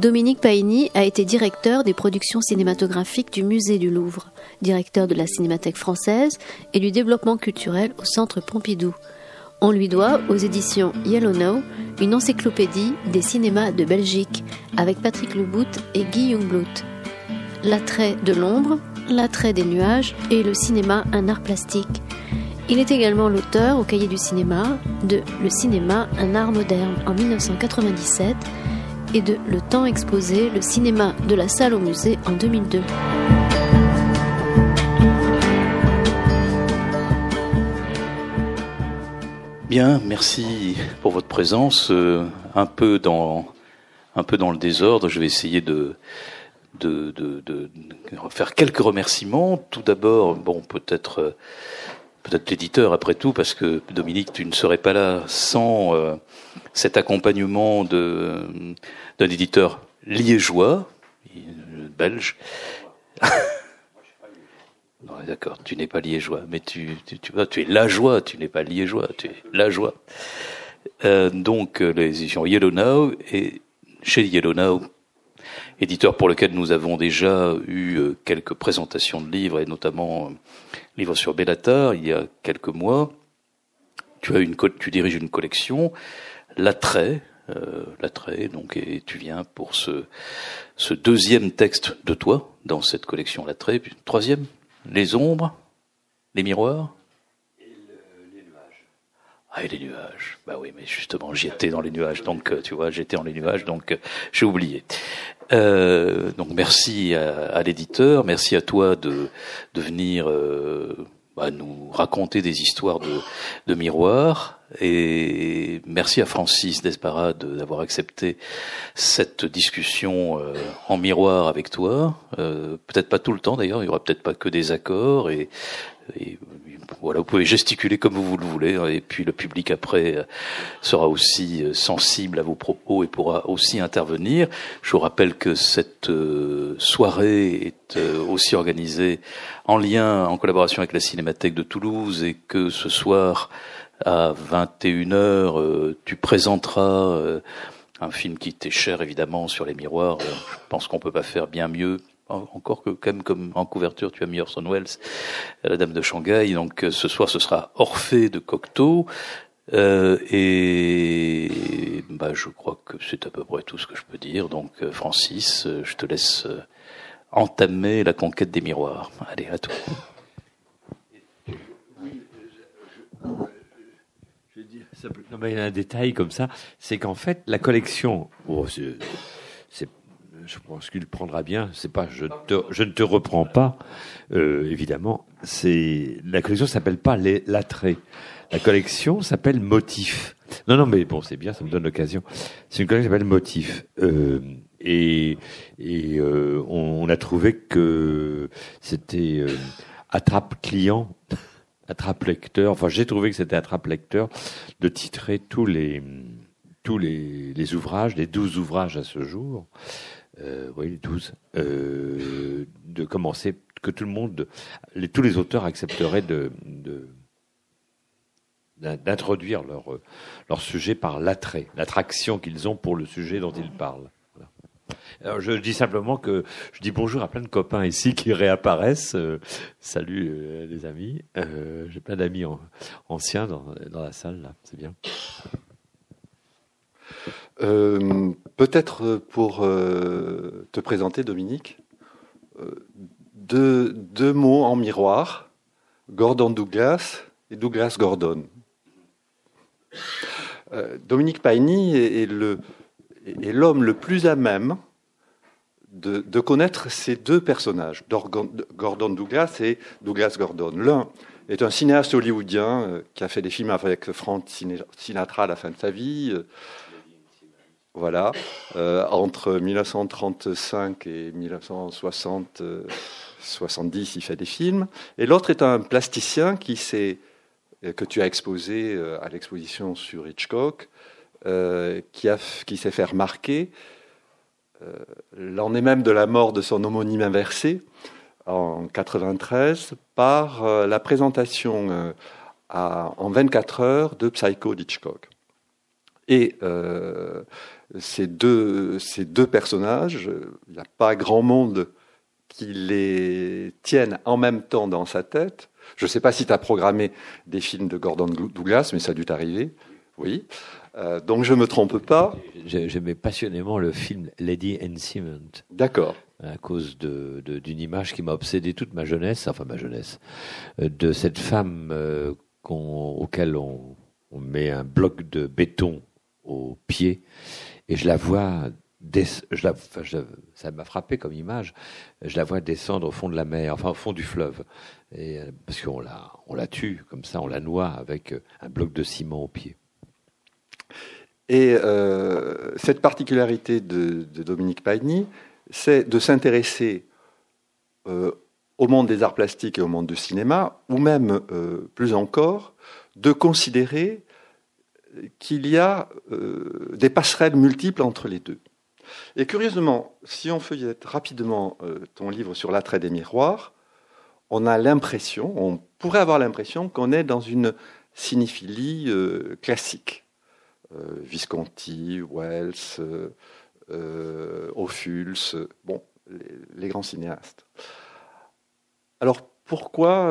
Dominique Paini a été directeur des productions cinématographiques du Musée du Louvre, directeur de la Cinémathèque française et du développement culturel au Centre Pompidou. On lui doit, aux éditions Yellow Now, une encyclopédie des cinémas de Belgique avec Patrick Lebout et Guy Jungblut. L'attrait de l'ombre, l'attrait des nuages et le cinéma un art plastique. Il est également l'auteur au cahier du cinéma de Le cinéma un art moderne en 1997 et de Le temps exposé, le cinéma de la salle au musée en 2002. Bien, merci pour votre présence. Euh, un peu dans un peu dans le désordre, je vais essayer de de, de, de faire quelques remerciements. Tout d'abord, bon, peut-être euh, peut-être l'éditeur après tout, parce que Dominique, tu ne serais pas là sans euh, cet accompagnement d'un éditeur liégeois, belge. d'accord, tu n'es pas liégeois, mais tu, tu, tu, tu es la joie, tu n'es pas liégeois, tu es la joie. Euh, donc, euh, les éditions Yellow Now, et chez Yellow Now, éditeur pour lequel nous avons déjà eu euh, quelques présentations de livres, et notamment euh, livres sur Bellatar, il y a quelques mois. Tu as une, tu diriges une collection, L'attrait, euh, L'attrait, donc, et tu viens pour ce, ce deuxième texte de toi dans cette collection L'attrait, puis troisième, les ombres, les miroirs et les nuages. Ah, et les nuages. Bah oui, mais justement, j'y étais dans les nuages, donc euh, tu vois, j'étais dans les nuages, donc j'ai oublié. Euh, donc merci à, à l'éditeur, merci à toi de, de venir euh, bah, nous raconter des histoires de, de miroirs. Et merci à Francis Desparade d'avoir accepté cette discussion euh, en miroir avec toi. Euh, peut-être pas tout le temps d'ailleurs, il y aura peut-être pas que des accords et, et, voilà, vous pouvez gesticuler comme vous le voulez hein, et puis le public après euh, sera aussi sensible à vos propos et pourra aussi intervenir. Je vous rappelle que cette soirée est aussi organisée en lien, en collaboration avec la Cinémathèque de Toulouse et que ce soir à 21h, euh, tu présenteras euh, un film qui t'est cher évidemment sur les miroirs. Euh, je pense qu'on peut pas faire bien mieux. Encore que comme en couverture, tu as mis Orson Welles, La Dame de Shanghai. Donc ce soir, ce sera Orphée de Cocteau. Euh, et bah, je crois que c'est à peu près tout ce que je peux dire. Donc Francis, je te laisse entamer la conquête des miroirs. Allez, à toi. Non, mais il y a un détail comme ça, c'est qu'en fait, la collection, oh, je pense qu'il prendra bien. C'est pas, je, te, je ne te reprends pas, euh, évidemment. C'est la collection s'appelle pas l'attrait. La collection s'appelle Motif. Non, non, mais bon, c'est bien, ça me donne l'occasion. C'est une collection qui s'appelle Motif. Euh, et et euh, on, a trouvé que c'était euh, attrape client attrape-lecteur, enfin j'ai trouvé que c'était attrape-lecteur de titrer tous les tous les, les, ouvrages, les douze ouvrages à ce jour, euh, oui les douze, euh, de commencer que tout le monde, tous les auteurs accepteraient de, d'introduire leur leur sujet par l'attrait, l'attraction qu'ils ont pour le sujet dont ils parlent. Je dis simplement que je dis bonjour à plein de copains ici qui réapparaissent. Euh, salut euh, les amis. Euh, J'ai plein d'amis anciens dans, dans, la salle là. C'est bien. Euh, peut-être pour te présenter, Dominique, deux, deux mots en miroir Gordon Douglas et Douglas Gordon. Dominique Paini est, l'homme le plus à même de, de, connaître ces deux personnages, Gordon Douglas et Douglas Gordon. L'un est un cinéaste hollywoodien euh, qui a fait des films avec Frank Sinatra à la fin de sa vie. Euh, voilà, euh, entre 1935 et 1960, 70, il fait des films. Et l'autre est un plasticien qui s'est que tu as exposé à l'exposition sur Hitchcock, qui, s'est fait remarquer euh, est même de la mort de son homonyme inversé en 93 par euh, la présentation euh, en 24 heures de Psycho d'Hitchcock. Et euh, ces, deux, ces deux personnages, il n'y a pas grand monde qui les tienne en même temps dans sa tête. Je ne sais pas si tu as programmé des films de Gordon Douglas, mais ça a dû t'arriver. Oui. Euh, donc je ne me trompe pas. J'aimais passionnément le film Lady and Cement. D'accord. À cause d'une de, image qui m'a obsédé toute ma jeunesse, enfin ma jeunesse, euh, de cette femme euh, auquel on, on, met un bloc de béton au pied, et je la vois ça m'a frappé comme image. Je la vois descendre au fond de la mer, enfin au fond du fleuve, euh, parce qu'on la, on la tue comme ça, on la noie avec euh, un bloc de ciment au pied. Et euh, cette particularité de, Dominique Pagny, c'est de s'intéresser au monde des arts plastiques et au monde du cinéma, ou même plus encore, de considérer qu'il y a des passerelles multiples entre les deux. Et curieusement, si on feuillette rapidement euh, ton livre sur l'attrait des miroirs, on a l'impression, on pourrait avoir l'impression qu'on est dans une cinéphilie euh, classique. Euh, Visconti, Wells, Ophuls, bon, les, grands cinéastes. Alors pourquoi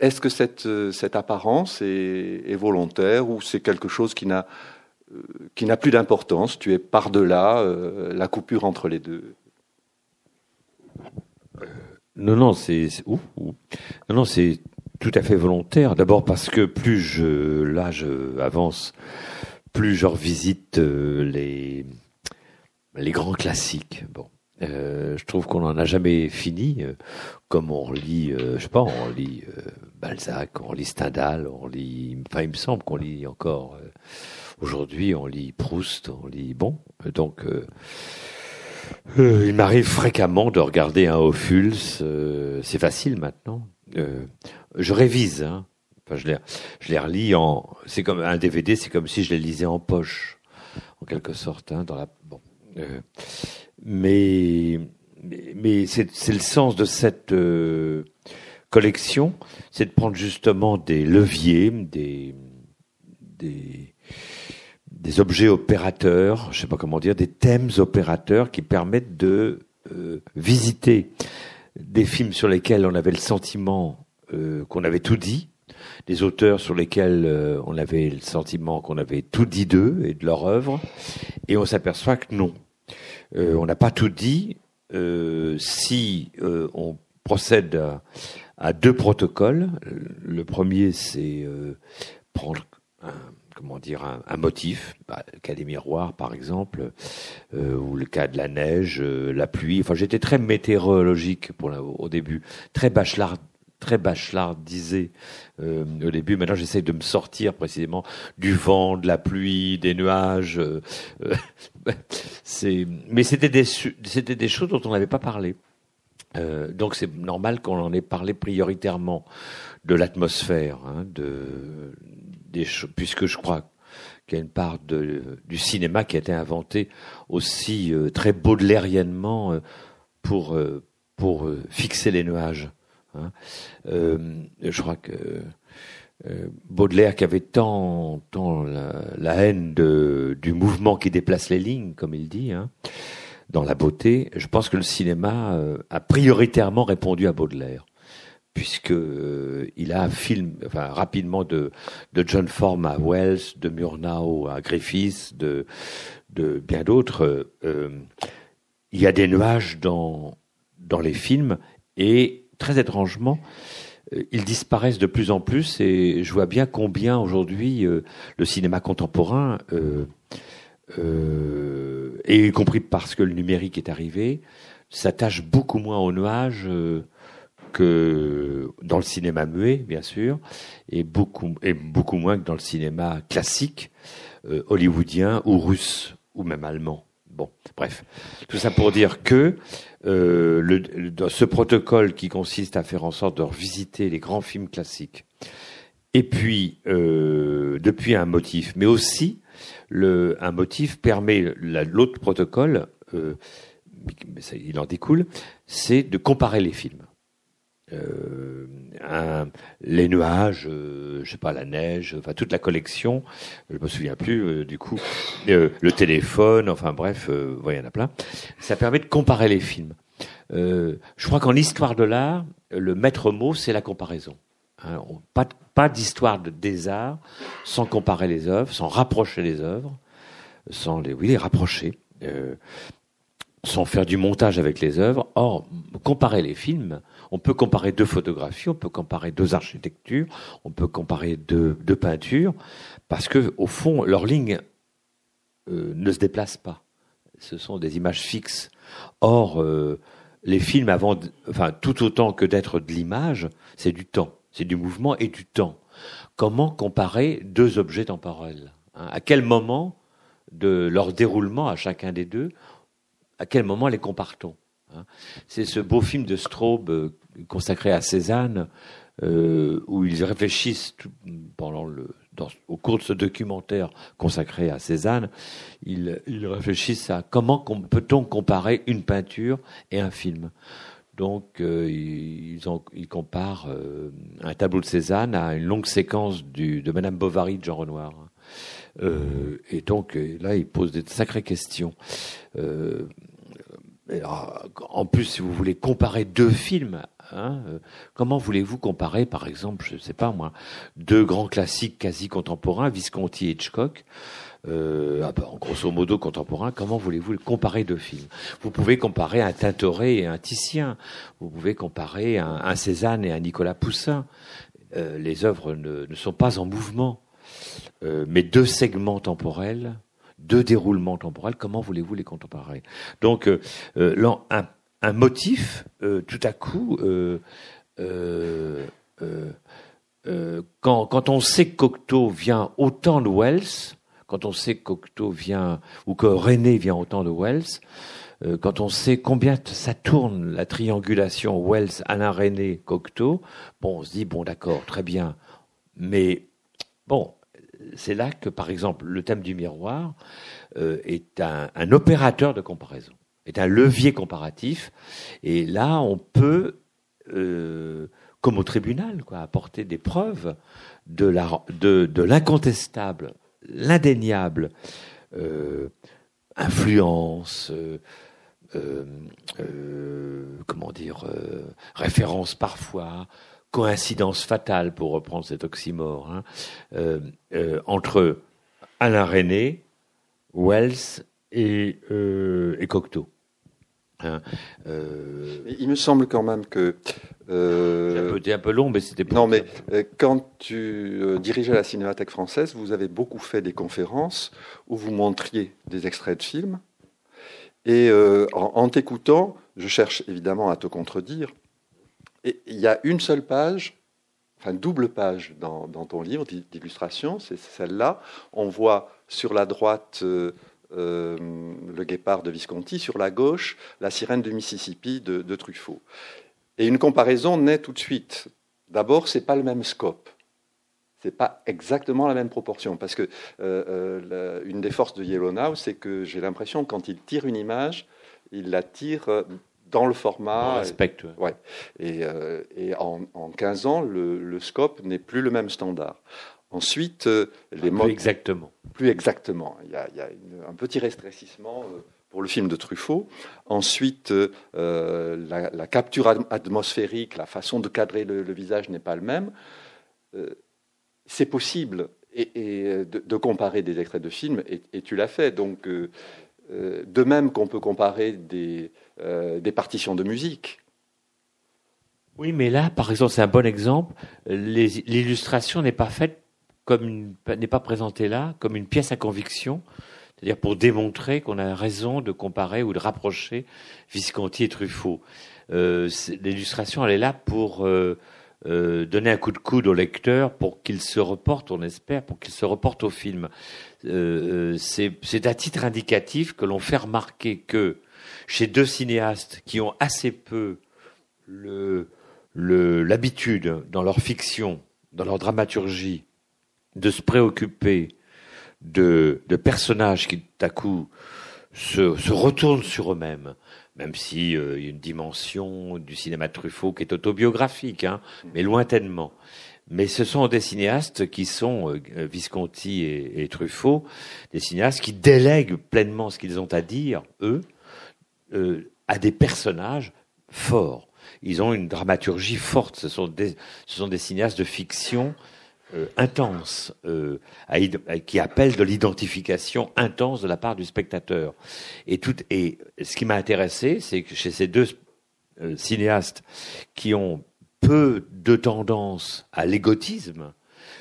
est-ce que cette, apparence est, volontaire ou c'est quelque chose qui n'a qui n'a plus d'importance. Tu es par-delà euh, la coupure entre les deux? Non, non, c'est tout à fait volontaire. D'abord parce que plus je l'âge avance, plus je revisite euh, les les grands classiques. Bon, euh, je trouve qu'on n'en a jamais fini. comme on lit, je sais pas, on lit Balzac, on lit Stendhal, on lit. Enfin, il me semble qu'on lit encore Aujourd'hui, on lit Proust, on lit bon. Donc, euh, euh, il m'arrive fréquemment de regarder un Ophuls. Euh, c'est facile maintenant. je révise. Hein. Enfin, je les, je les relis en. C'est comme un DVD. C'est comme si je les lisais en poche, en quelque sorte. Hein, dans la. Bon. Mais mais c'est le sens de cette collection, c'est de prendre justement des leviers, des des des objets opérateurs, je sais pas comment dire, des thèmes opérateurs qui permettent de euh, visiter des films sur lesquels on avait le sentiment euh, qu'on avait tout dit, des auteurs sur lesquels euh, on avait le sentiment qu'on avait tout dit d'eux et de leur œuvre, et on s'aperçoit que non, on n'a pas tout dit. si on procède à, deux protocoles, le premier c'est prendre un comment dire un, motif, bah, le cas des miroirs par exemple, euh, ou le cas de la neige, euh, la pluie. Enfin, j'étais très météorologique pour au début, très bachelard très bachelardisé euh, au début. Maintenant, j'essaie de me sortir précisément du vent, de la pluie, des nuages. Euh, c'est, mais c'était des choses dont on n'avait pas parlé. donc c'est normal qu'on en ait parlé prioritairement de l'atmosphère, hein, puisque je crois qu'il y a une part du cinéma qui a été inventé aussi euh, très baudelairiennement euh, euh, pour fixer les nuages. Hein. je crois que Baudelaire qui avait tant, la, haine du mouvement qui déplace les lignes, comme il dit, hein, dans la beauté, je pense que le cinéma a prioritairement répondu à Baudelaire puisque euh, il a un film, enfin rapidement de John Form à Wells, de Murnau à Griffiths, de bien d'autres. Euh, il y a des nuages dans dans les films et très étrangement, euh, ils disparaissent de plus en plus et je vois bien combien aujourd'hui le cinéma contemporain et y compris parce que le numérique est arrivé, s'attache beaucoup moins aux nuages que dans le cinéma muet, bien sûr, et beaucoup, moins que dans le cinéma classique, euh, hollywoodien ou russe, ou même allemand. Bon, bref, tout ça pour dire que euh, ce protocole qui consiste à faire en sorte de revisiter les grands films classiques, et puis euh, depuis un motif, mais aussi un motif permet l'autre protocole, euh, il en découle, c'est de comparer les films. Euh, un, les nuages, euh, je sais pas, la neige, enfin toute la collection, je me souviens plus euh, du coup, euh, le téléphone, enfin bref, euh, il y en a plein. Ça permet de comparer les films. Euh, je crois qu'en histoire de l'art, le maître mot, c'est la comparaison. Hein, pas pas d'histoire de, des arts sans comparer les œuvres, sans rapprocher les œuvres, sans les, oui, les rapprocher. Sans faire du montage avec les œuvres. Or, comparer les films, on peut comparer deux photographies, on peut comparer deux architectures, on peut comparer deux, peintures, parce que au fond, leurs lignes euh, ne se déplacent pas. Ce sont des images fixes. Or, euh, les films, avant, enfin, tout autant que d'être de l'image, c'est du temps, c'est du mouvement et du temps. Comment comparer deux objets temporels hein? À quel moment de leur déroulement à chacun des deux à quel moment les compare-t-on C'est ce beau film de Straub euh, consacré à Cézanne, euh, où ils réfléchissent pendant le, au cours de ce documentaire consacré à Cézanne, ils, réfléchissent à comment com- peut-on comparer une peinture et un film. Donc euh, ils, comparent un tableau de Cézanne à une longue séquence de Madame Bovary de Jean Renoir. Euh, et donc là, ils posent des sacrées questions. Euh, en plus, si vous voulez comparer deux films, hein, euh, comment voulez-vous comparer, par exemple, je ne sais pas moi, deux grands classiques quasi contemporains, Visconti et Hitchcock, euh, ah ben, en grosso modo contemporains, comment voulez-vous comparer deux films? Vous pouvez comparer un Tintoret et un Titien, vous pouvez comparer un, Cézanne et un Nicolas Poussin. Les œuvres ne, sont pas en mouvement, mais deux segments temporels deux déroulements temporels, comment voulez-vous les comparer? Donc, euh, euh, un, motif, euh, tout à coup, quand, on sait que Cocteau vient autant de Wells, quand on sait que Cocteau vient, ou que René vient autant de Wells, quand on sait combien ça tourne la triangulation Wells, Alain René, Cocteau, bon, on se dit, bon, d'accord, très bien, mais bon, c'est là que, par exemple, le thème du miroir euh, est un, opérateur de comparaison, est un levier comparatif. Et là, on peut, euh, comme au tribunal, apporter des preuves de l'incontestable, l'indéniable euh, influence. comment dire, référence parfois, coïncidence fatale, pour reprendre cet oxymore, hein, euh, euh, entre Alain René, Wells et, euh, et Cocteau. Hein, Il me semble quand même que. C'était un peu long, mais c'était Non, mais quand tu dirigeais la Cinémathèque française, vous avez beaucoup fait des conférences où vous montriez des extraits de films. Et en, en t'écoutant, je cherche évidemment à te contredire. Et il y a une seule page, enfin double page dans, ton livre d'i- d'illustration, c'est celle-là. On voit sur la droite euh, euh, le guépard de Visconti, sur la gauche la sirène du Mississippi de, Truffaut. Et une comparaison naît tout de suite. D'abord, c'est pas le même scope. C'est pas exactement la même proportion. Parce que euh, euh, une des forces de Yellowknife, c'est que j'ai l'impression quand il tire une image, il la tire dans le format. respecte. Ouais. Et, euh, et en, en 15 ans, le, le scope n'est plus le même standard. Ensuite, euh, les modes Exactement. plus exactement. Il y a, il y a une- un petit restreississement euh, pour le film de Truffaut. Ensuite, la, la capture atm- atmosphérique, la façon de cadrer le, le visage n'est pas le même. C'est possible et, et, de, de comparer des extraits de films, et, et tu l'as fait. Donc, de même qu'on peut comparer des, euh, des partitions de musique. Oui, mais là, par exemple, c'est un bon exemple. L'illustration n'est pas faite comme n'est pas présentée là comme une pièce à conviction, c'est-à-dire pour démontrer qu'on a raison de comparer ou de rapprocher Visconti et Truffaut. Euh, L'illustration, elle est là pour euh, euh, donner un coup de coude au lecteur pour qu'il se reporte, on espère, pour qu'il se reporte au film. Euh, euh, C'est à titre indicatif que l'on fait remarquer que chez deux cinéastes qui ont assez peu l'habitude dans leur fiction, dans leur dramaturgie, de se préoccuper de, de personnages qui, tout à coup, se, se retournent sur eux-mêmes, même si il y a une dimension du cinéma de Truffaut qui est autobiographique, hein, mais lointainement. Mais ce sont des cinéastes qui sont Visconti et, et, Truffaut, des cinéastes qui délèguent pleinement ce qu'ils ont à dire, eux, à des personnages forts. Ils ont une dramaturgie forte. Ce sont des, ce sont des cinéastes de fiction euh, intense, euh, qui appellent de l'identification intense de la part du spectateur. Et, tout, et ce qui m'a intéressé, c'est que chez ces deux euh, cinéastes qui ont peu de tendance à l'égotisme,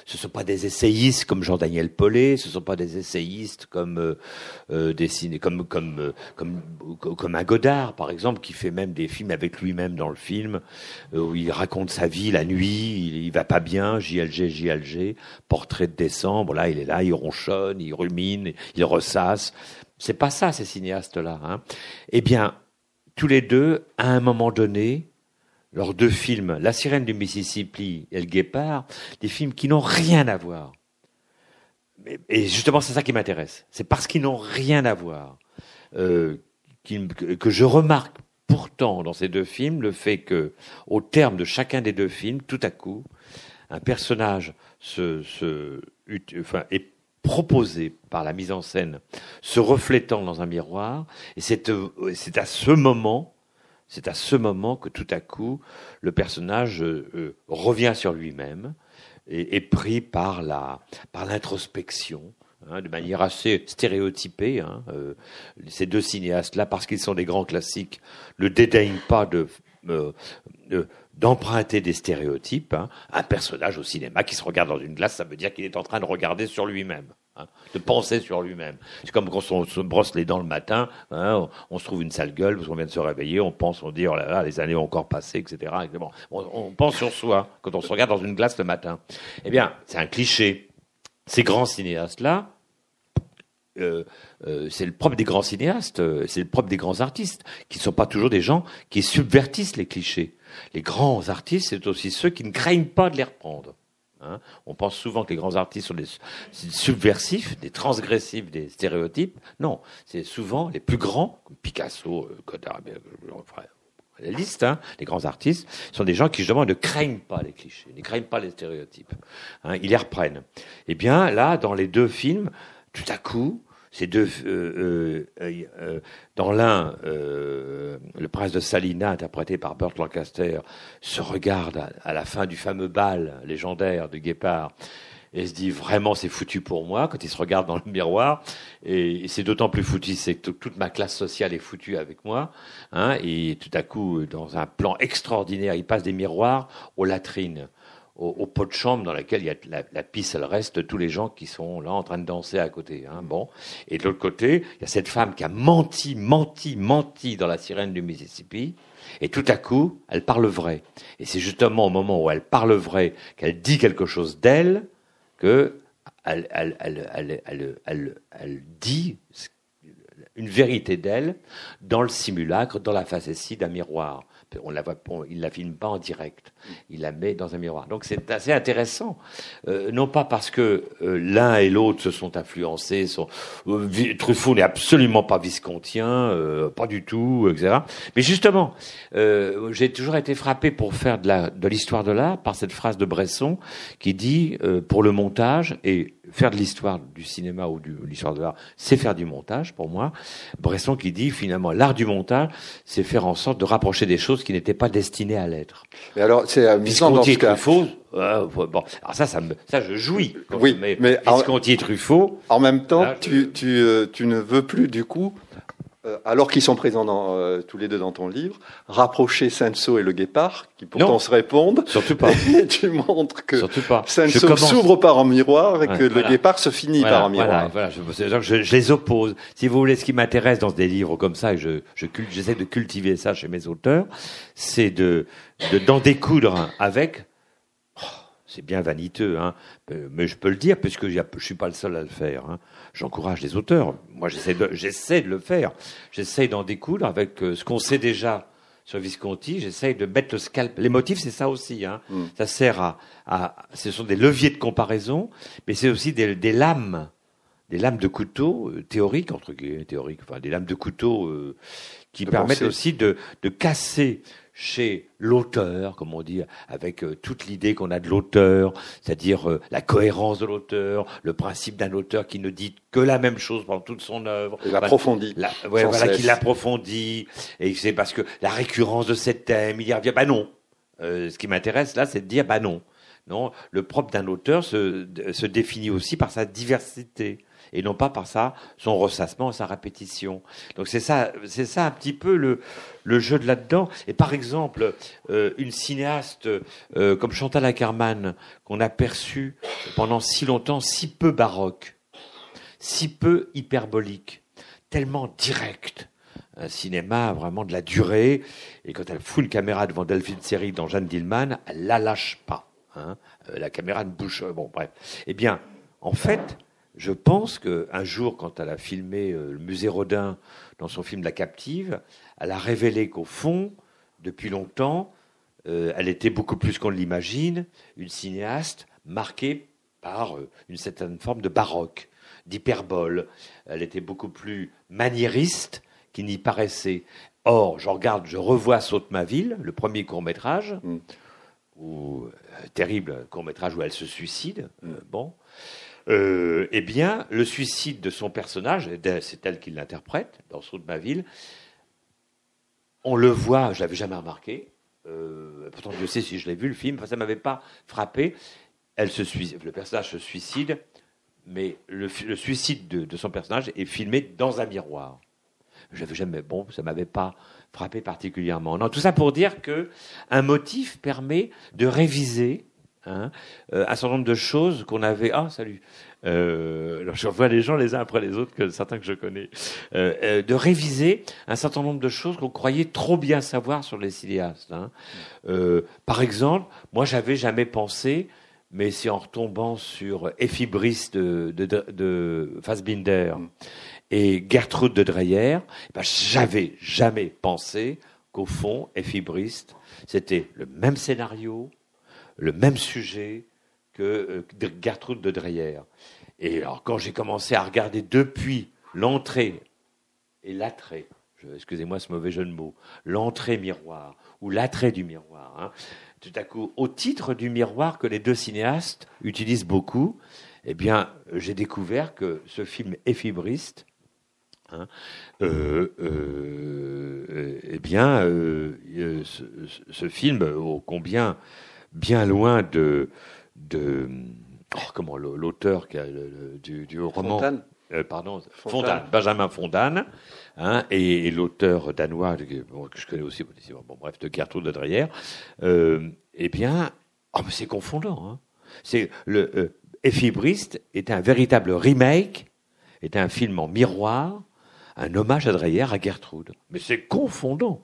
ce ne sont pas des essayistes comme Jean-Daniel Paulet, ce ne sont pas des essayistes comme euh, euh comme comme euh, comme comme un Godard par exemple qui fait même des films avec lui-même dans le film euh, où il raconte sa vie la nuit, il, il, va pas bien, JLG JLG, portrait de décembre, là il est là, il ronchonne, il rumine, il ressasse. C'est pas ça ces cinéastes là. Hein. Eh bien, tous les deux, à un moment donné, leurs deux films, La sirène du Mississippi et Le Guépard, des films qui n'ont rien à voir. Et justement, c'est ça qui m'intéresse. C'est parce qu'ils n'ont rien à voir euh, que je remarque pourtant dans ces deux films le fait que, au terme de chacun des deux films, tout à coup, un personnage se, se enfin, est proposé par la mise en scène, se reflétant dans un miroir, et c'est à ce moment c'est à ce moment que tout à coup, le personnage euh, euh, revient sur lui-même et est pris par l'introspection. Hein, de manière assez stéréotypée. Hein, euh, ces deux cinéastes-là, parce qu'ils sont des grands classiques, ne dédaignent pas de, d'emprunter des stéréotypes. Hein. Un personnage au cinéma qui se regarde dans une glace, ça veut dire qu'il est en train de regarder sur lui-même. Hein, de penser sur lui-même. C'est comme quand on se brosse les dents le matin, hein, on, se trouve une sale gueule parce qu'on vient de se réveiller, on pense, on dit, oh là là, les années ont encore passé, etc. On, pense sur soi quand on se regarde dans une glace le matin. Eh bien, c'est un cliché. Ces grands cinéastes-là, euh, euh, c'est le propre des grands cinéastes, euh, c'est le propre des grands artistes, qui ne sont pas toujours des gens qui subvertissent les clichés. Les grands artistes, c'est aussi ceux qui ne craignent pas de les reprendre. Hein. On pense souvent que les grands artistes sont des subversifs, des transgressifs, des stéréotypes. Non, c'est souvent les plus grands, comme Picasso, Godard, la liste, hein, les grands artistes, sont des gens qui justement ne craignent pas les clichés, ne craignent pas les stéréotypes. Hein, ils les reprennent. Eh bien, là, dans les deux films, tout à coup, ces deux, euh, euh, euh, dans l'un, le prince de Salina, interprété par Burt Lancaster, se regarde à, la fin du fameux bal légendaire de Guépard et se dit vraiment c'est foutu pour moi quand il se regarde dans le miroir. Et, c'est d'autant plus foutu c'est que toute ma classe sociale est foutue avec moi hein, et tout à coup dans un plan extraordinaire il passe des miroirs aux latrines au, pot de chambre dans laquelle il y a la, la, pisse, elle reste, tous les gens qui sont là en train de danser à côté. Hein, bon. Et de l'autre côté, il y a cette femme qui a menti, menti, menti dans la sirène du Mississippi. Et tout à coup, elle parle vrai. Et c'est justement au moment où elle parle vrai, qu'elle dit quelque chose d'elle, que elle, elle, elle, elle, dit une vérité d'elle dans le simulacre, dans la facétie d'un miroir on la voit, il la filme pas en direct, il la met dans un miroir. Donc c'est assez intéressant, euh, non pas parce que euh, l'un et l'autre se sont influencés. Sont, euh, Truffaut n'est absolument pas viscontien, pas du tout, etc. Mais justement, j'ai toujours été frappé pour faire de l'histoire de l'art par cette phrase de Bresson qui dit pour le montage et faire de l'histoire du cinéma ou de l'histoire de l'art, c'est faire du montage pour moi. Bresson qui dit finalement l'art du montage, c'est faire en sorte de rapprocher des choses qui n'étaient pas destinées à l'être. Mais alors c'est amusant dans ce cas. Truffaut, euh, bon, alors ça, ça, me, ça je jouis. oui, mais, mais Truffaut. En même temps, tu, tu, euh, tu ne veux plus du coup alors qu'ils sont présents dans, euh, tous les deux dans ton livre, rapprocher Senso et le guépard, qui pourtant se répondent. Surtout pas. Et tu montres que Senso s'ouvre par un miroir et que le guépard se finit par un miroir. Voilà, voilà. Je, je, les oppose. Si vous voulez, ce qui m'intéresse dans des livres comme ça, et je, je j'essaie de cultiver ça chez mes auteurs, c'est de, d'en découdre avec c'est bien vaniteux, hein, euh, mais je peux le dire puisque je suis pas le seul à le faire. Hein. J'encourage les auteurs. Moi, j'essaie de, le faire. J'essaie d'en découdre avec euh, ce qu'on sait déjà sur Visconti. J'essaie de mettre le scalp. Les motifs, c'est ça aussi. Hein. Mm. Ça sert à, à, ce sont des leviers de comparaison, mais c'est aussi des, des lames des lames de couteau euh, théoriques, entre guillemets, théoriques, enfin des lames de couteau euh, qui De permettent penser. aussi de, de casser chez l'auteur, comme on dit, avec euh, toute l'idée qu'on a de l'auteur, c'est-à-dire euh, la cohérence de l'auteur, le principe d'un auteur qui ne dit que la même chose pendant toute son œuvre. L'approfondit. la- ouais, voilà, cesse. qu'il approfondit. Et c'est parce que la récurrence de ces thèmes, il y revient. Bah non. Euh, ce qui m'intéresse là, c'est de dire bah non. Non, le propre d'un auteur se, se définit aussi par sa diversité et non pas par sa son ressassement, sa répétition. Donc c'est ça, c'est ça un petit peu le le jeu de là-dedans. Et par exemple, euh, une cinéaste euh, comme Chantal Ackerman qu'on a perçue pendant si longtemps, si peu baroque, si peu hyperbolique, tellement direct. Un cinéma vraiment de la durée. Et quand elle fout une caméra devant Delphine Seyrig dans Jeanne Dillman, elle la lâche pas. hein. Euh, la caméra ne bouge. Bon, bref. Eh bien, en fait, je pense qu'un jour, quand elle a filmé euh, le musée Rodin dans son film La Captive, elle a révélé qu'au fond, depuis longtemps, euh, elle était beaucoup plus qu'on l'imagine, une cinéaste marquée par euh, une certaine forme de baroque, d'hyperbole. Elle était beaucoup plus maniériste qu'il n'y paraissait. Or, je regarde, je revois Saute ma ville, le premier court métrage, Mm. euh, terrible court métrage où elle se suicide. euh, bon, Euh, eh bien, le suicide de son personnage, c'est elle qui l'interprète dans Saute ma ville. On le voit, je l'avais jamais remarqué. Euh, pourtant, Dieu sait si je l'ai vu le film. Enfin, ça m'avait pas frappé. Elle se suicide, le personnage se suicide, mais le, suicide de, de son personnage est filmé dans un miroir. J'avais jamais, bon, ça m'avait pas frappé particulièrement. Non, tout ça pour dire que un motif permet de réviser hein, euh, un certain nombre de choses qu'on avait. Ah, salut. Euh, alors, je vois les gens les uns après les autres, que certains que je connais, euh, de réviser un certain nombre de choses qu'on croyait trop bien savoir sur les cinéastes. hein. Par exemple, moi, j'avais jamais pensé, mais c'est en retombant sur Effie Brice de, de, de, de Fassbinder et Gertrude de Dreyer, ben, j'avais jamais pensé qu'au fond, Effie Brice, c'était le même scénario, le même sujet que euh, de Gertrude de Dreyer. Et alors, quand j'ai commencé à regarder depuis l'entrée et l'attrait, excusez-moi ce mauvais jeu de mots, l'entrée miroir ou l'attrait du miroir, hein, tout à coup, au titre du miroir que les deux cinéastes utilisent beaucoup, eh bien, j'ai découvert que ce film effibriste, hein, euh, euh, eh bien, ce, ce film, ô combien bien loin de, de oh, comment l'auteur du, du roman, Fontane euh, pardon, Fontane. Fondane, Benjamin Fondane, hein, et, et l'auteur danois que, bon, que je connais aussi, bon, bref, de Gertrude de Dreyer, euh, eh bien, oh, c'est confondant. Hein. C'est le euh, Effibriste est un véritable remake, est un film en miroir, un hommage à Dreyer, à Gertrude. Mais c'est confondant.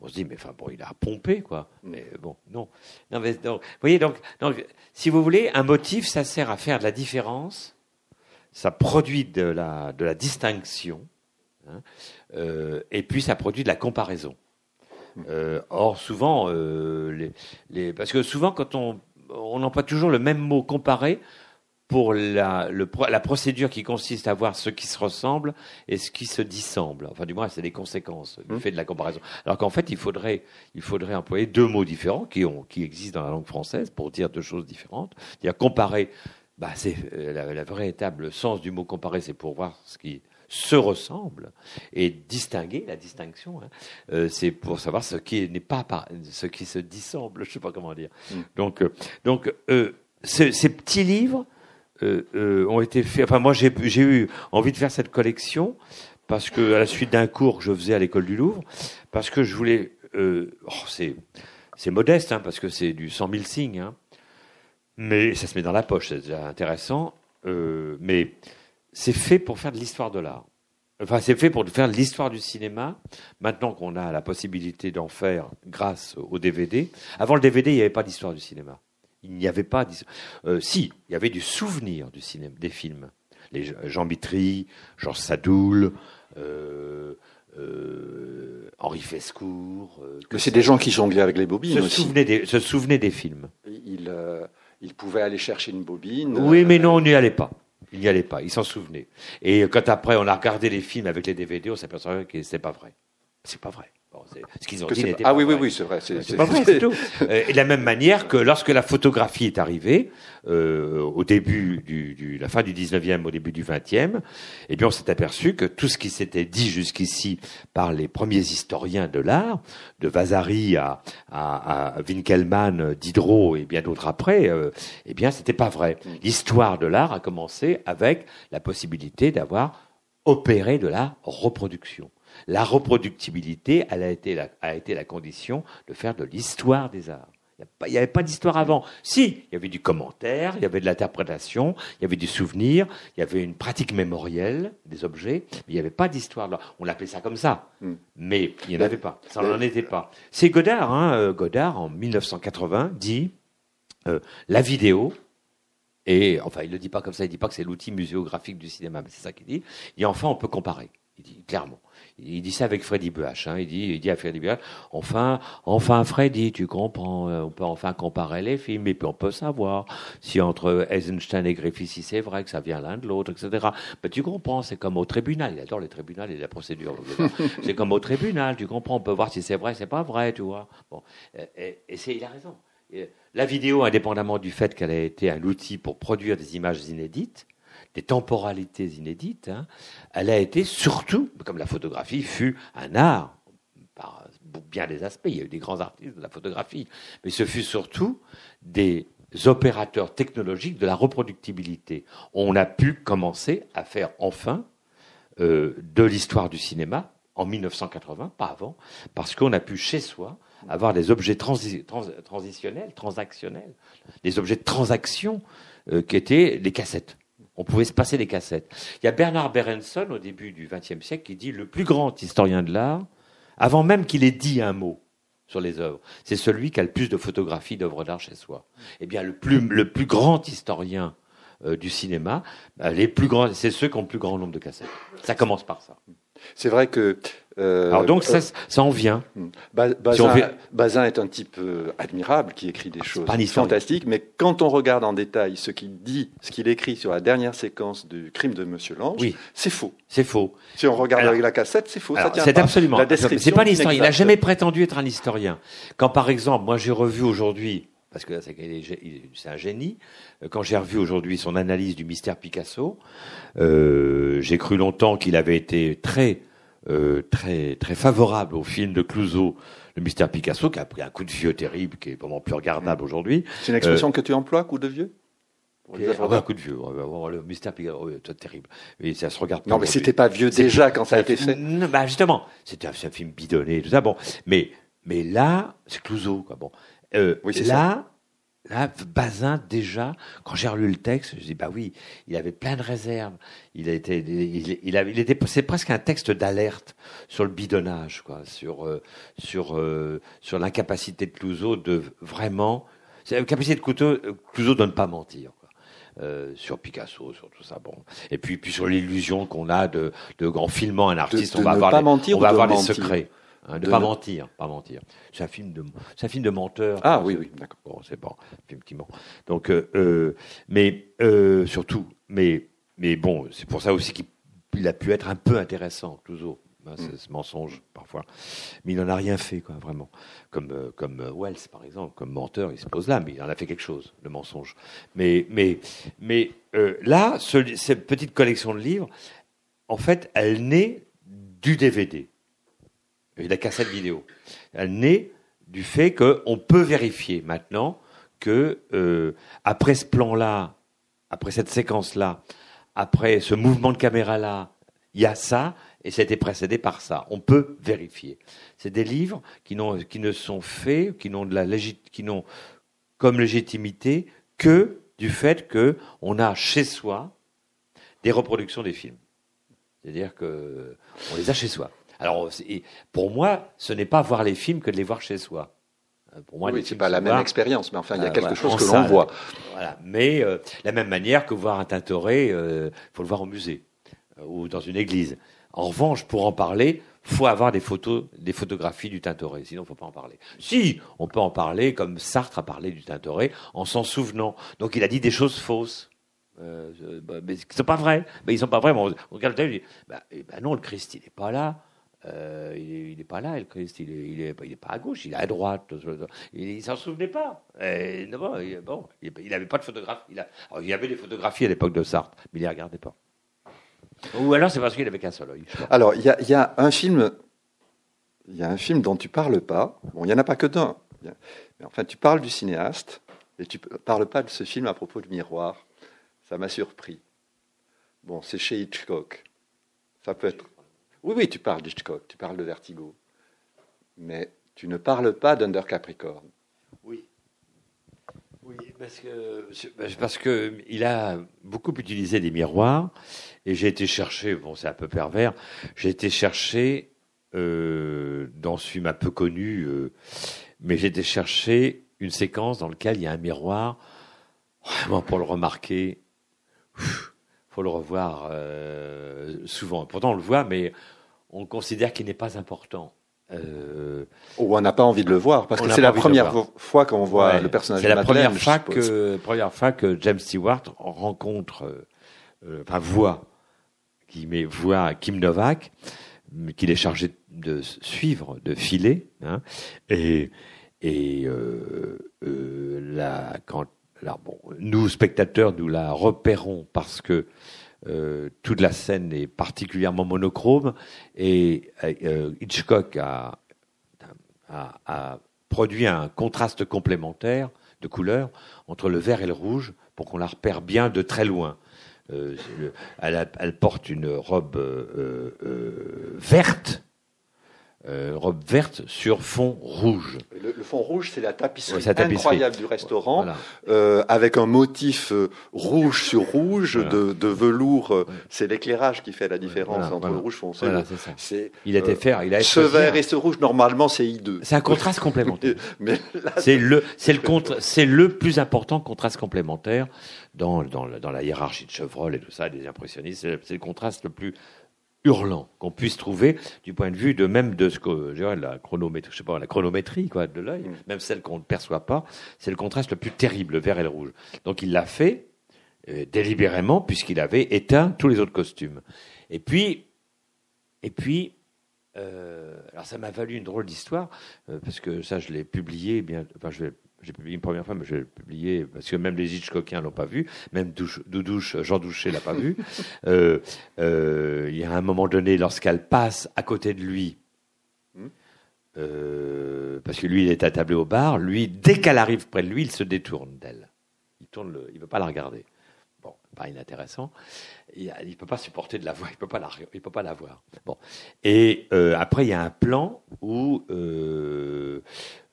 On se dit, mais enfin bon, il a pompé, quoi. Mais bon, non. non vous voyez, donc, donc, si vous voulez, un motif, ça sert à faire de la différence, ça produit de la, de la distinction, hein, euh, et puis ça produit de la comparaison. Euh, or, souvent, euh, les, les, parce que souvent, quand on, on emploie toujours le même mot comparer pour la, le, pro- la procédure qui consiste à voir ce qui se ressemble et ce qui se dissemble. Enfin, du moins, c'est les conséquences du Mmh. fait de la comparaison. Alors qu'en fait, il faudrait, il faudrait employer deux mots différents qui, ont, qui existent dans la langue française pour dire deux choses différentes. C'est-à-dire comparer, bah, c'est euh, la, la véritable sens du mot comparer, c'est pour voir ce qui se ressemble et distinguer la distinction. hein, euh, c'est pour savoir ce qui n'est pas ce qui se dissemble. Je sais pas comment dire. Mm. Donc, euh, donc euh, ce- ces petits livres ont été faits. Enfin, moi, j'ai j'ai eu envie de faire cette collection parce que à la suite d'un cours que je faisais à l'école du Louvre, parce que je voulais. Euh, oh, c'est c'est modeste, hein, parce que c'est du 100 000 signes, hein, mais ça se met dans la poche, c'est déjà intéressant. Euh, mais c'est fait pour faire de l'histoire de l'art. Enfin, c'est fait pour faire de l'histoire du cinéma. Maintenant qu'on a la possibilité d'en faire grâce au DVD. Avant le DVD, il n'y avait pas d'histoire du cinéma. Il n'y avait pas. Euh, si, il y avait du souvenir du cinéma, des films. Les Jean Mitry, Georges Sadoul, euh, euh, Henri Fescourt. euh, Mais c'est des gens qui jonglaient avec les bobines se aussi. souvenaient, des, se souvenaient des films. Ils, euh, ils pouvaient aller chercher une bobine. Oui, mais non, on n'y allait pas. Il n'y allait pas, il s'en souvenait. Et quand après on a regardé les films avec les DVD, on s'aperçoit que c'est pas vrai. C'est pas vrai. Bon, ce qu'ils ont dit pas- Ah oui, oui, oui, c'est vrai. c'est- C'est pas vrai, c'est tout. Euh, Et de la même manière que lorsque la photographie est arrivée, euh, au début du, du, la fin du 19e, au début du 20e, eh bien, on s'est aperçu que tout ce qui s'était dit jusqu'ici par les premiers historiens de l'art, de Vasari à, à, à Winkelmann, Diderot et bien d'autres après, euh, eh bien, c'était pas vrai. L'histoire de l'art a commencé avec la possibilité d'avoir opéré de la reproduction. La reproductibilité, elle a été la, a été la condition de faire de l'histoire des arts. Il n'y avait pas d'histoire avant. Si, il y avait du commentaire, il y avait de l'interprétation, il y avait du souvenir, il y avait une pratique mémorielle des objets, mais il n'y avait pas d'histoire. là. On l'appelait ça comme ça, Mm. mais il n'y en avait pas. Ça n'en était pas. C'est Godard, hein, euh, Godard, en 1980, dit euh, la vidéo, et enfin, il ne le dit pas comme ça, il ne dit pas que c'est l'outil muséographique du cinéma, mais c'est ça qu'il dit. Et enfin, on peut comparer. Il dit clairement. Il dit ça avec Freddy Buach. Hein. Il, dit, il dit à Freddy Buach, enfin, enfin, Freddy, tu comprends, euh, on peut enfin comparer les films, et puis on peut savoir si entre Eisenstein et Griffith, si c'est vrai que ça vient l'un de l'autre, etc. Mais tu comprends, c'est comme au tribunal. Il adore les tribunaux et la procédure. c'est comme au tribunal, tu comprends, on peut voir si c'est vrai, c'est pas vrai, tu vois. Bon, Euh, et, et c'est, il a raison. Et La vidéo, indépendamment du fait qu'elle a été un outil pour produire des images inédites, des temporalités inédites, hein, elle a été surtout, comme la photographie fut un art, par bien des aspects, il y a eu des grands artistes de la photographie, mais ce fut surtout des opérateurs technologiques de la reproductibilité. On a pu commencer à faire enfin euh, de l'histoire du cinéma en 1980, pas avant, parce qu'on a pu chez soi avoir des objets transi- trans- transitionnels, transactionnels, des objets de transaction euh, qui étaient les cassettes. On pouvait se passer les cassettes. Il y a Bernard Berenson au début du XXe siècle qui dit le plus grand historien de l'art, avant même qu'il ait dit un mot sur les œuvres, c'est celui qui a le plus de photographies d'œuvres d'art chez soi. Eh bien, le plus, le plus grand historien euh, du cinéma, euh, les plus grands, c'est ceux qui ont le plus grand nombre de cassettes. Ça commence par ça. C'est vrai que. Euh, Alors donc euh, ça, ça en vient. Ba- Bazin, Si est un type euh, admirable qui écrit des choses un historien. fantastiques, mais quand on regarde en détail ce qu'il dit, ce qu'il écrit sur la dernière séquence du crime de Monsieur Lange, Oui. c'est faux. C'est faux. Si on regarde Alors- avec la cassette, c'est faux. ça C'est absolument. C'est pas un historien. Il n'a jamais prétendu être un historien. Quand par exemple, moi j'ai revu aujourd'hui, parce que c'est un génie, quand j'ai revu aujourd'hui son analyse du mystère Picasso, euh, j'ai cru longtemps qu'il avait été très, euh, très, très favorable au film de Clouseau, le mystère Picasso, qui a pris un coup de vieux terrible, qui est vraiment plus regardable aujourd'hui. C'est une expression que tu emploies, coup de vieux les Ah ouais, un d'art coup de vieux. Ouais, ouais, ouais, Le mystère Picasso, ouais, c'est terrible. Et ça se regarde pas Non, mais c'était pas vieux déjà quand ça a été fait. Non, bah justement, c'était un, un film bidonné, tout ça. Bon, mais mais là, c'est Clouseau, quoi. Bon, Euh, Oui, là, là, Bazin déjà, quand j'ai relu le texte, je dis bah oui, il avait plein de réserves. Il a été, il, il avait, il était, c'est presque un texte d'alerte sur le bidonnage, quoi, sur euh, sur euh, sur l'incapacité de Clouseau de vraiment, c'est la capacité de Clouseau, euh, Clouseau de ne pas mentir. quoi. Euh, sur Picasso, sur tout ça, bon. Et puis, puis sur l'illusion qu'on a de, de, en filmant un artiste, de on va avoir, pas des, mentir on va avoir des mentir secrets. Hein, de, De pas ne- mentir, pas mentir. C'est un film de, c'est un film de menteur. Ah oui, oui, d'accord. Bon, c'est bon, effectivement. Donc, euh, euh, mais euh, surtout, mais mais bon, c'est pour ça aussi qu'il il a pu être un peu intéressant, Clouseau. Hein, c'est ce mensonge parfois, mais il n'en a rien fait, quoi, vraiment. Comme euh, comme Wells, par exemple, comme menteur, il se pose là, mais il en a fait quelque chose, le mensonge. Mais mais mais là, ce- cette petite collection de livres, en fait, elle naît du DVD la cassette vidéo. Elle naît du fait qu'on peut vérifier maintenant que euh, après ce plan-là, après cette séquence-là, après ce mouvement de caméra-là, il y a ça et c'était précédé par ça. On peut vérifier. C'est des livres qui, qui ne sont faits, qui n'ont de la qui n'ont comme légitimité que du fait que on a chez soi des reproductions des films. C'est-à-dire que on les a chez soi. Alors, pour moi, ce n'est pas voir les films que de les voir chez soi. Euh, Pour moi, oui, c'est pas la même expérience, mais enfin, il y a euh, quelque voilà, chose que l'on voit. Voilà. Mais euh, la même manière que voir un Tintoret, il faut le voir au musée euh, ou dans une église. En revanche, pour en parler, faut avoir des photos, des photographies du Tintoret. Sinon, faut pas en parler. Si, on peut en parler comme Sartre a parlé du Tintoret en s'en souvenant. Donc, il a dit des choses fausses. Euh, euh, bah, mais ils sont pas vrais. Mais ils sont pas vrais. On regarde le bah, ben non, le Christ, il n'est pas là. Euh, il n'est pas là, le Christ, il n'est pas à gauche, il est à droite. Il ne s'en souvenait pas. Non, il, bon, il n'avait pas de photographie. Il, y avait des photographies à l'époque de Sartre, mais il ne les regardait pas. Ou alors c'est parce qu'il avait qu'un seul œil. Alors, il y a, un film. Il y a un film dont tu parles pas. Bon, il n'y en a pas que d'un. Enfin, tu parles du cinéaste et tu ne parles pas de ce film à propos du miroir. Ça m'a surpris. Bon, c'est chez Hitchcock. Ça peut être. Oui, oui, tu parles d'Hitchcock, tu parles de Vertigo. Mais tu ne parles pas d'Under Capricorn. Oui. Oui, parce que parce que il a beaucoup utilisé des miroirs et j'ai été chercher. Bon, c'est un peu pervers. J'ai été chercher euh, dans ce film un peu connu, euh, mais j'ai été chercher une séquence dans laquelle il y a un miroir. Vraiment pour le remarquer, faut le revoir euh, souvent. Pourtant on le voit, mais on considère qu'il n'est pas important. Euh, Ou on n'a pas envie de le voir, parce que c'est la première fois qu'on voit Ouais. le personnage C'est la Madeleine, première fois que première fois que James Stewart rencontre, euh, euh, enfin voit, qui met voit Kim Novak, qu'il est chargé de suivre, de filer, hein, et et euh, euh, la quand alors bon, nous spectateurs nous la repérons parce que euh, toute la scène est particulièrement monochrome et euh, Hitchcock a, a, a produit un contraste complémentaire de couleurs entre le vert et le rouge pour qu'on la repère bien de très loin. Euh, elle, elle porte une robe euh, euh, verte, euh, robe verte sur fond rouge. Le, le fond rouge, c'est la tapisserie, Ouais, c'est la tapisserie. incroyable du restaurant, Voilà. euh, avec un motif euh, rouge sur rouge Voilà. de, de velours. euh, Ouais. C'est l'éclairage qui fait la différence Voilà, entre le rouge foncé. C'est Il a été euh, faire, il a ce vert et ce rouge. Normalement, c'est hideux. C'est un contraste complémentaire. C'est le, c'est le contre, c'est le plus important contraste complémentaire dans, dans, la- dans la hiérarchie de Chevreul et tout ça, des impressionnistes. C'est le contraste le plus hurlant qu'on puisse trouver du point de vue de même de ce que je dirais, la chronométrie, je sais pas, la chronométrie quoi de l'œil, Mm. même celle qu'on ne perçoit pas, c'est le contraste le plus terrible, le vert et le rouge. Donc il l'a fait euh, délibérément puisqu'il avait éteint tous les autres costumes. Et puis, et puis. euh, alors ça m'a valu une drôle d'histoire euh, parce que ça je l'ai publié bien enfin je l'ai- j'ai publié une première fois mais je l'ai publié parce que même les Hitchcockiens l'ont pas vu même Douche- Doudouche Jean Douché l'a pas vu. Euh, euh, il y a un moment donné lorsqu'elle passe à côté de lui Hmm. euh, parce que lui il est attablé au bar lui dès qu'elle arrive près de lui il se détourne d'elle. Il tourne le, il veut pas la regarder. Bon pas inintéressant. Il ne peut pas supporter de la voir il peut pas la il peut pas la voir. Bon. Et après il y a un plan où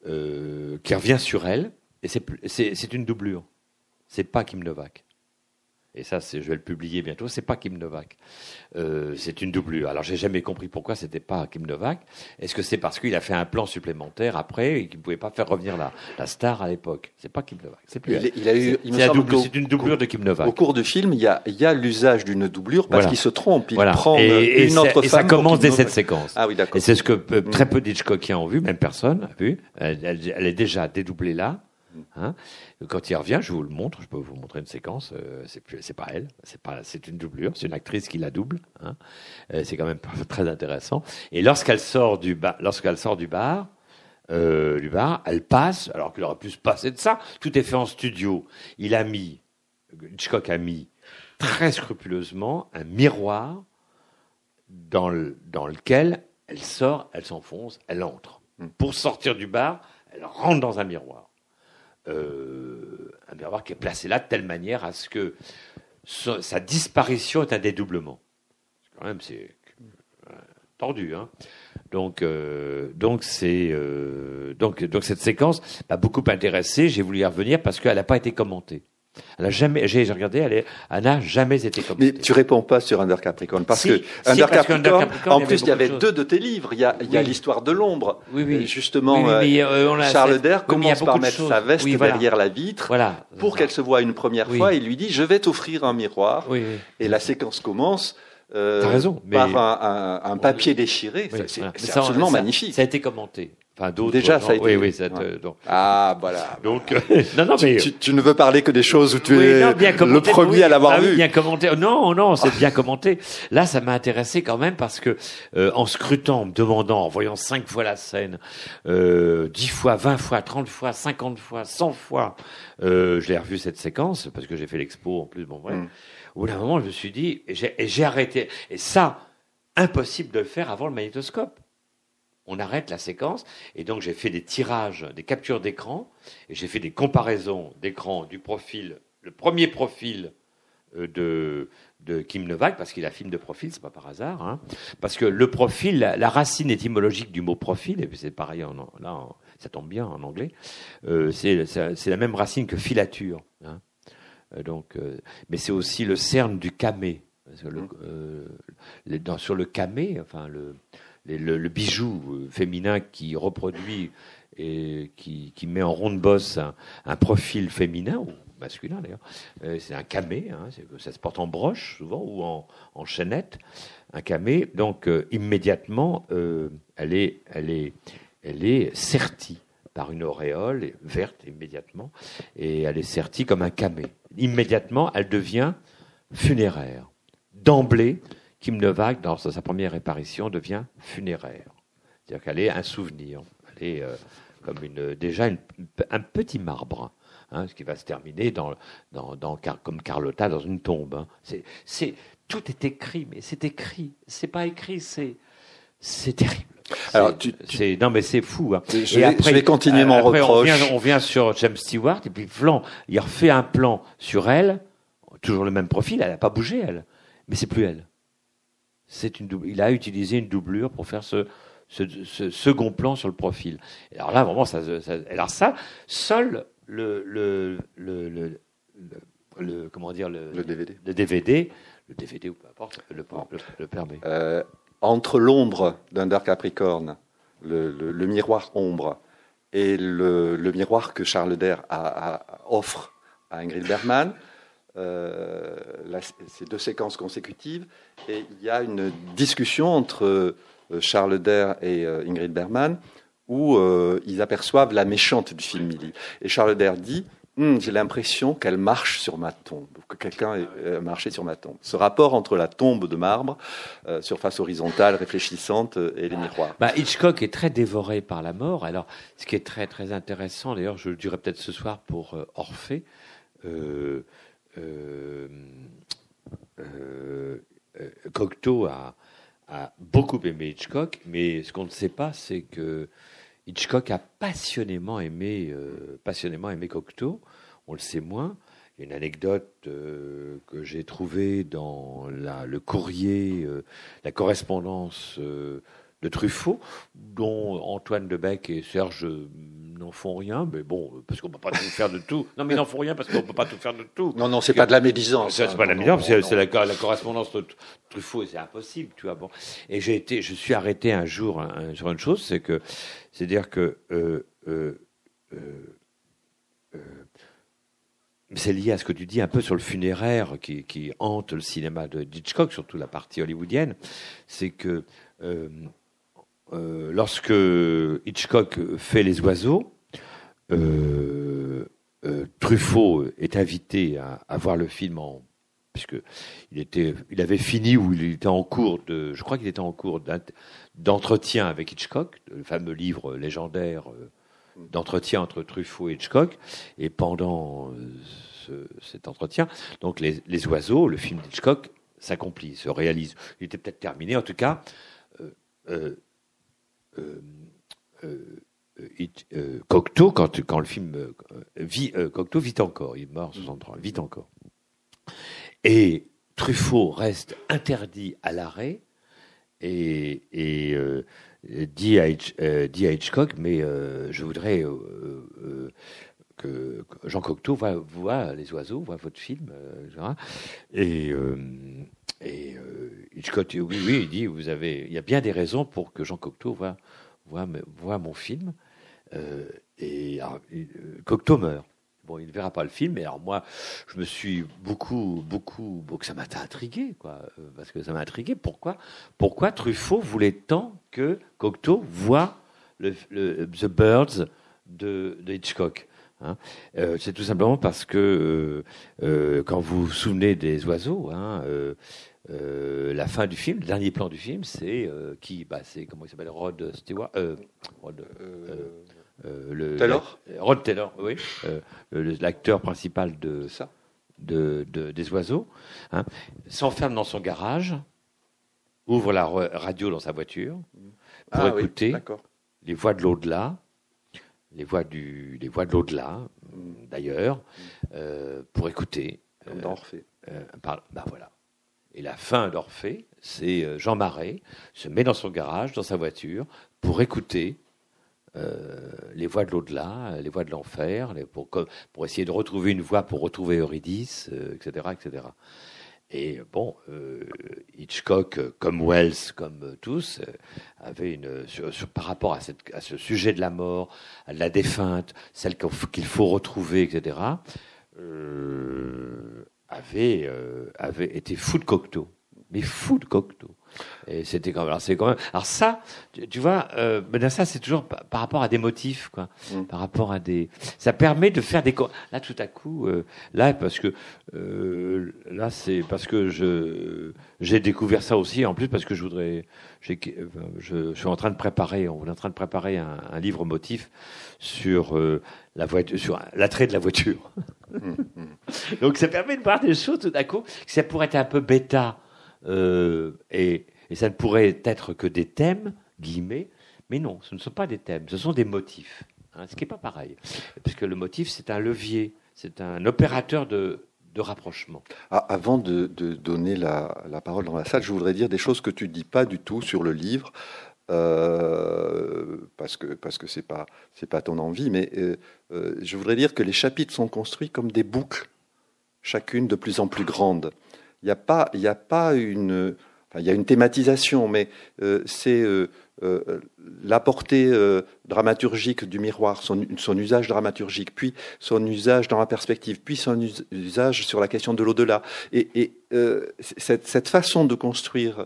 euh, qui revient sur elle et c'est une doublure. C'est pas Kim Novak et ça, je vais le publier bientôt. C'est pas Kim Novak. Euh, c'est une doublure. Alors, j'ai jamais compris pourquoi c'était pas Kim Novak. Est-ce que c'est parce qu'il a fait un plan supplémentaire après et qu'il ne pouvait pas faire revenir la, la star à l'époque? C'est pas Kim Novak. C'est plus il, elle. il a eu, C'est- double- c'est une doublure de Kim Novak. Au cours du film, il y a, y a l'usage d'une doublure parce Voilà. qu'il se trompe. Il voilà. prend et, et une autre et ça femme commence dès cette séquence. Ah oui, d'accord. Et c'est ce que euh, Mm. très peu d'Hitchcockiens ont vu, même personne n'a vu. Elle, elle- elle est déjà dédoublée là. Hein. Quand il revient, je vous le montre. Je peux vous montrer une séquence. euh, c'est pas elle. C'est pas, c'est une doublure. C'est une actrice qui la double. Hein. Euh, c'est quand même très intéressant. Et lorsqu'elle sort du bar, lorsqu'elle sort du bar, euh, du bar, elle passe. Alors qu'il aurait pu se passer de ça. Tout est fait en studio. Il a mis, Hitchcock a mis très scrupuleusement un miroir dans, le- dans lequel elle sort, elle s'enfonce, elle entre. Mm. Pour sortir du bar, elle rentre dans un miroir. Euh, un miroir qui est placé là de telle manière à ce que sa, disparition est un dédoublement. Quand même, c'est tordu. Hein donc, euh, donc, c'est, euh, donc, donc cette séquence m'a beaucoup intéressé. J'ai voulu y revenir parce qu'elle n'a pas été commentée. Elle a jamais, j'ai regardé, elle est- elle n'a jamais été commentée. Mais tu réponds pas sur Under Capricorn parce Si, que si, Under parce Under Capricorn, en il y plus avait il y avait de deux de tes livres. Il y a, Oui. l'histoire de l'ombre. Oui, oui. Et Justement, euh, mais, euh, on Charles a commence par mettre choses. sa veste voilà. derrière la vitre Voilà. pour qu'elle se voie une première fois. Il lui dit Je vais t'offrir un miroir. Oui. Et la séquence commence euh, raison, mais- par un, un- un papier déchiré. C'est absolument ça- magnifique. Ça a été commenté. Enfin, d'autres. Déjà, ça a non, Oui, été- oui, ça te- Ouais. donc, Ah, voilà. donc, euh, non, non, mais. Tu, tu ne veux parler que des choses où tu Oui, es non, bien le commenté, premier oui. à l'avoir Ah oui, vu. bien commenté. Non, non, c'est bien commenté. Là, ça m'a intéressé quand même parce que euh, en scrutant, en me demandant, en voyant cinq fois la scène, euh, dix fois, vingt fois, trente fois, cinquante fois, cent fois, euh, je l'ai revu cette séquence parce que j'ai fait l'expo en plus. Bon, bref. Mm. Au bout d'un moment, je me suis dit, et j'ai et j'ai arrêté. Et ça, impossible de le faire avant le magnétoscope. On arrête la séquence et donc j'ai fait des tirages, des captures d'écran et j'ai fait des comparaisons d'écran du profil, le premier profil euh, de, de Kim Novak, parce qu'il a film de profil, c'est pas par hasard, hein, parce que le profil, la, la racine étymologique du mot profil, et puis c'est pareil, en, là, en- ça tombe bien en anglais, euh, c'est la même racine que filature. hein. Euh, donc, euh, mais c'est aussi le cerne du camé. Parce que le- euh, les- dans- sur le camé, enfin le, le, bijou euh, féminin qui reproduit et qui, met en ronde bosse un, profil féminin ou masculin d'ailleurs, euh, c'est un camé. Hein, ça se porte en broche souvent ou en, chaînette. Un camé, donc euh, immédiatement, elle est, elle est, elle est sertie par une auréole verte immédiatement, et elle est sertie comme un camé. Immédiatement, elle devient funéraire. D'emblée, Kim Novak, dans sa première apparition, devient funéraire. C'est-à-dire qu'elle est un souvenir. Elle est euh, comme une, déjà une- un petit marbre, hein, ce qui va se terminer dans, dans, comme Carlotta dans une tombe. hein. Tout est écrit, mais c'est écrit. C'est pas écrit, c'est, c'est terrible. Alors, C'est- tu- tu- c'est- non, mais c'est fou. hein. Je Et vais, après- je vais continuer mon après, on reproche. vient, on vient sur James Stewart, et puis Flan, il refait un plan sur elle, toujours le même profil, elle n'a pas bougé, elle. Mais c'est plus elle. C'est une il a utilisé une doublure pour faire ce, ce, ce second plan sur le profil. Et alors là, vraiment, ça, ça- alors ça, seul le, le, le, le, comment dire, le, Le DVD. le DVD, le DVD ou peu importe, le, permet. Euh, entre l'ombre d'un Dark Capricorne, le, miroir ombre, et le, miroir que Charles Der a- a- offre à Ingrid Bergman, euh, c'est deux séquences consécutives, et il y a une discussion entre euh, Charles Der et euh, Ingrid Bergman où ils aperçoivent la méchante du film Millie. Et Charles Der dit Hum, J'ai l'impression qu'elle marche sur ma tombe, que quelqu'un euh, marché sur ma tombe. Ce rapport entre la tombe de marbre, surface horizontale, réfléchissante, et les miroirs. Bah, Hitchcock est très dévoré par la mort. Alors, ce qui est très très intéressant, d'ailleurs, je le dirai peut-être ce soir pour euh, Orphée. Euh, euh, euh, Cocteau a, beaucoup aimé Hitchcock, mais ce qu'on ne sait pas, c'est que Hitchcock a passionnément aimé, passionnément aimé Cocteau. On le sait moins. Une anecdote que j'ai trouvée dans le courrier, la correspondance de Truffaut, dont Antoine Debec et Serge n'en font rien, mais bon, parce qu'on ne peut pas tout faire de tout. Non, mais ils n'en font rien parce qu'on ne peut pas tout faire de tout. Non, non, c'est pas de la médisance. C'est hein. pas la Non, meilleure, non, c'est la, la correspondance de Truffaut, et c'est impossible, tu vois. Bon. Et j'ai été, je suis arrêté un jour sur une chose, c'est que, c'est dire que euh, euh, euh, euh, c'est lié à ce que tu dis un peu sur le funéraire qui, qui hante le cinéma de Hitchcock, surtout la partie hollywoodienne, c'est que euh, lorsque Hitchcock fait Les Oiseaux, euh, euh, Truffaut est invité à, voir le film en puisque il était, il avait fini ou il était en cours de, je crois qu'il était en cours d'entretien avec Hitchcock, le fameux livre légendaire d'entretien entre Truffaut et Hitchcock, et pendant ce- cet entretien, donc les, oiseaux, le film d'Hitchcock s'accomplit, se réalise. Il était peut-être terminé, en tout cas. Euh, euh, euh, Cocteau, quand, quand le film vit, Cocteau vit encore, il est mort en 63, vit encore. Et Truffaut reste interdit à l'arrêt et, et, euh, dit, à Hitch- euh, dit à Hitchcock, mais euh, je voudrais que Jean Cocteau voit, voit les oiseaux, voit votre film. Et, et euh, Hitchcock oui, oui, il dit vous avez, il y a bien des raisons pour que Jean Cocteau voit, voit, voit mon film. Euh, et euh, Cocteau meurt. Bon, il ne verra pas le film, mais alors moi, je me suis beaucoup, beaucoup, que ça m'a intrigué, quoi, parce que ça m'a intrigué. Pourquoi, pourquoi Truffaut voulait tant que Cocteau voit The Birds de, Hitchcock? Hein. Euh, c'est tout simplement parce que euh, euh, quand vous vous souvenez des oiseaux, hein, la fin du film, le dernier plan du film, c'est qui bah, C'est comment il s'appelle Rod Stewart Rod, le, Taylor Rod Taylor, oui, l'acteur principal de, ça. De, des oiseaux, hein, s'enferme dans son garage, ouvre la radio dans sa voiture pour ah écouter les voix de l'au-delà, les voix du, les voix de l'au-delà, d'ailleurs, euh, pour écouter. Comme d'Orphée. Euh, bah voilà. Et la fin d'Orphée, c'est euh, Jean Marais se met dans son garage, dans sa voiture, pour écouter les voix de l'au-delà, les voix de l'enfer, pour, pour, essayer de retrouver une voix pour retrouver Eurydice, etc., etc. Et bon, euh, Hitchcock, comme Wells, comme tous, euh, avait une par rapport à, ce sujet de la mort, à la défunte, celle qu'il faut retrouver, etc. Euh, avait avait été fou de Cocteau, mais fou de Cocteau. Et c'était quand même. Alors, c'est quand même. Alors ça, tu, vois, euh, ben ça c'est toujours par, rapport à des motifs, quoi. Mm. Par rapport à des. Ça permet de faire des. Là, tout à coup, euh, là, parce que euh, là, c'est parce que je j'ai découvert ça aussi. En plus, parce que je voudrais. Je, je, suis en train de préparer. On est en train de préparer un, un livre motif sur euh, la voiture, sur l'attrait de la voiture. Mm, mm. Donc, ça permet de voir des choses tout à coup. Ça pourrait être un peu bêta euh, et, ça ne pourrait être que des thèmes, guillemets, mais non, ce ne sont pas des thèmes, ce sont des motifs, hein, ce qui n'est pas pareil, puisque le motif, c'est un levier, c'est un opérateur de, rapprochement. Ah, avant de, donner la, parole dans la salle, je voudrais dire des choses que tu ne dis pas du tout sur le livre. Euh, parce que parce que pas pas ton envie, mais euh, je voudrais dire que les chapitres sont construits comme des boucles, chacune de plus en plus grande. Il n'y a pas, il a pas une, y a une thématisation, mais euh, c'est euh, euh, la portée dramaturgique du miroir, son, usage dramaturgique, puis son usage dans la perspective, puis son usage sur la question de l'au-delà. Et, et cette, façon de construire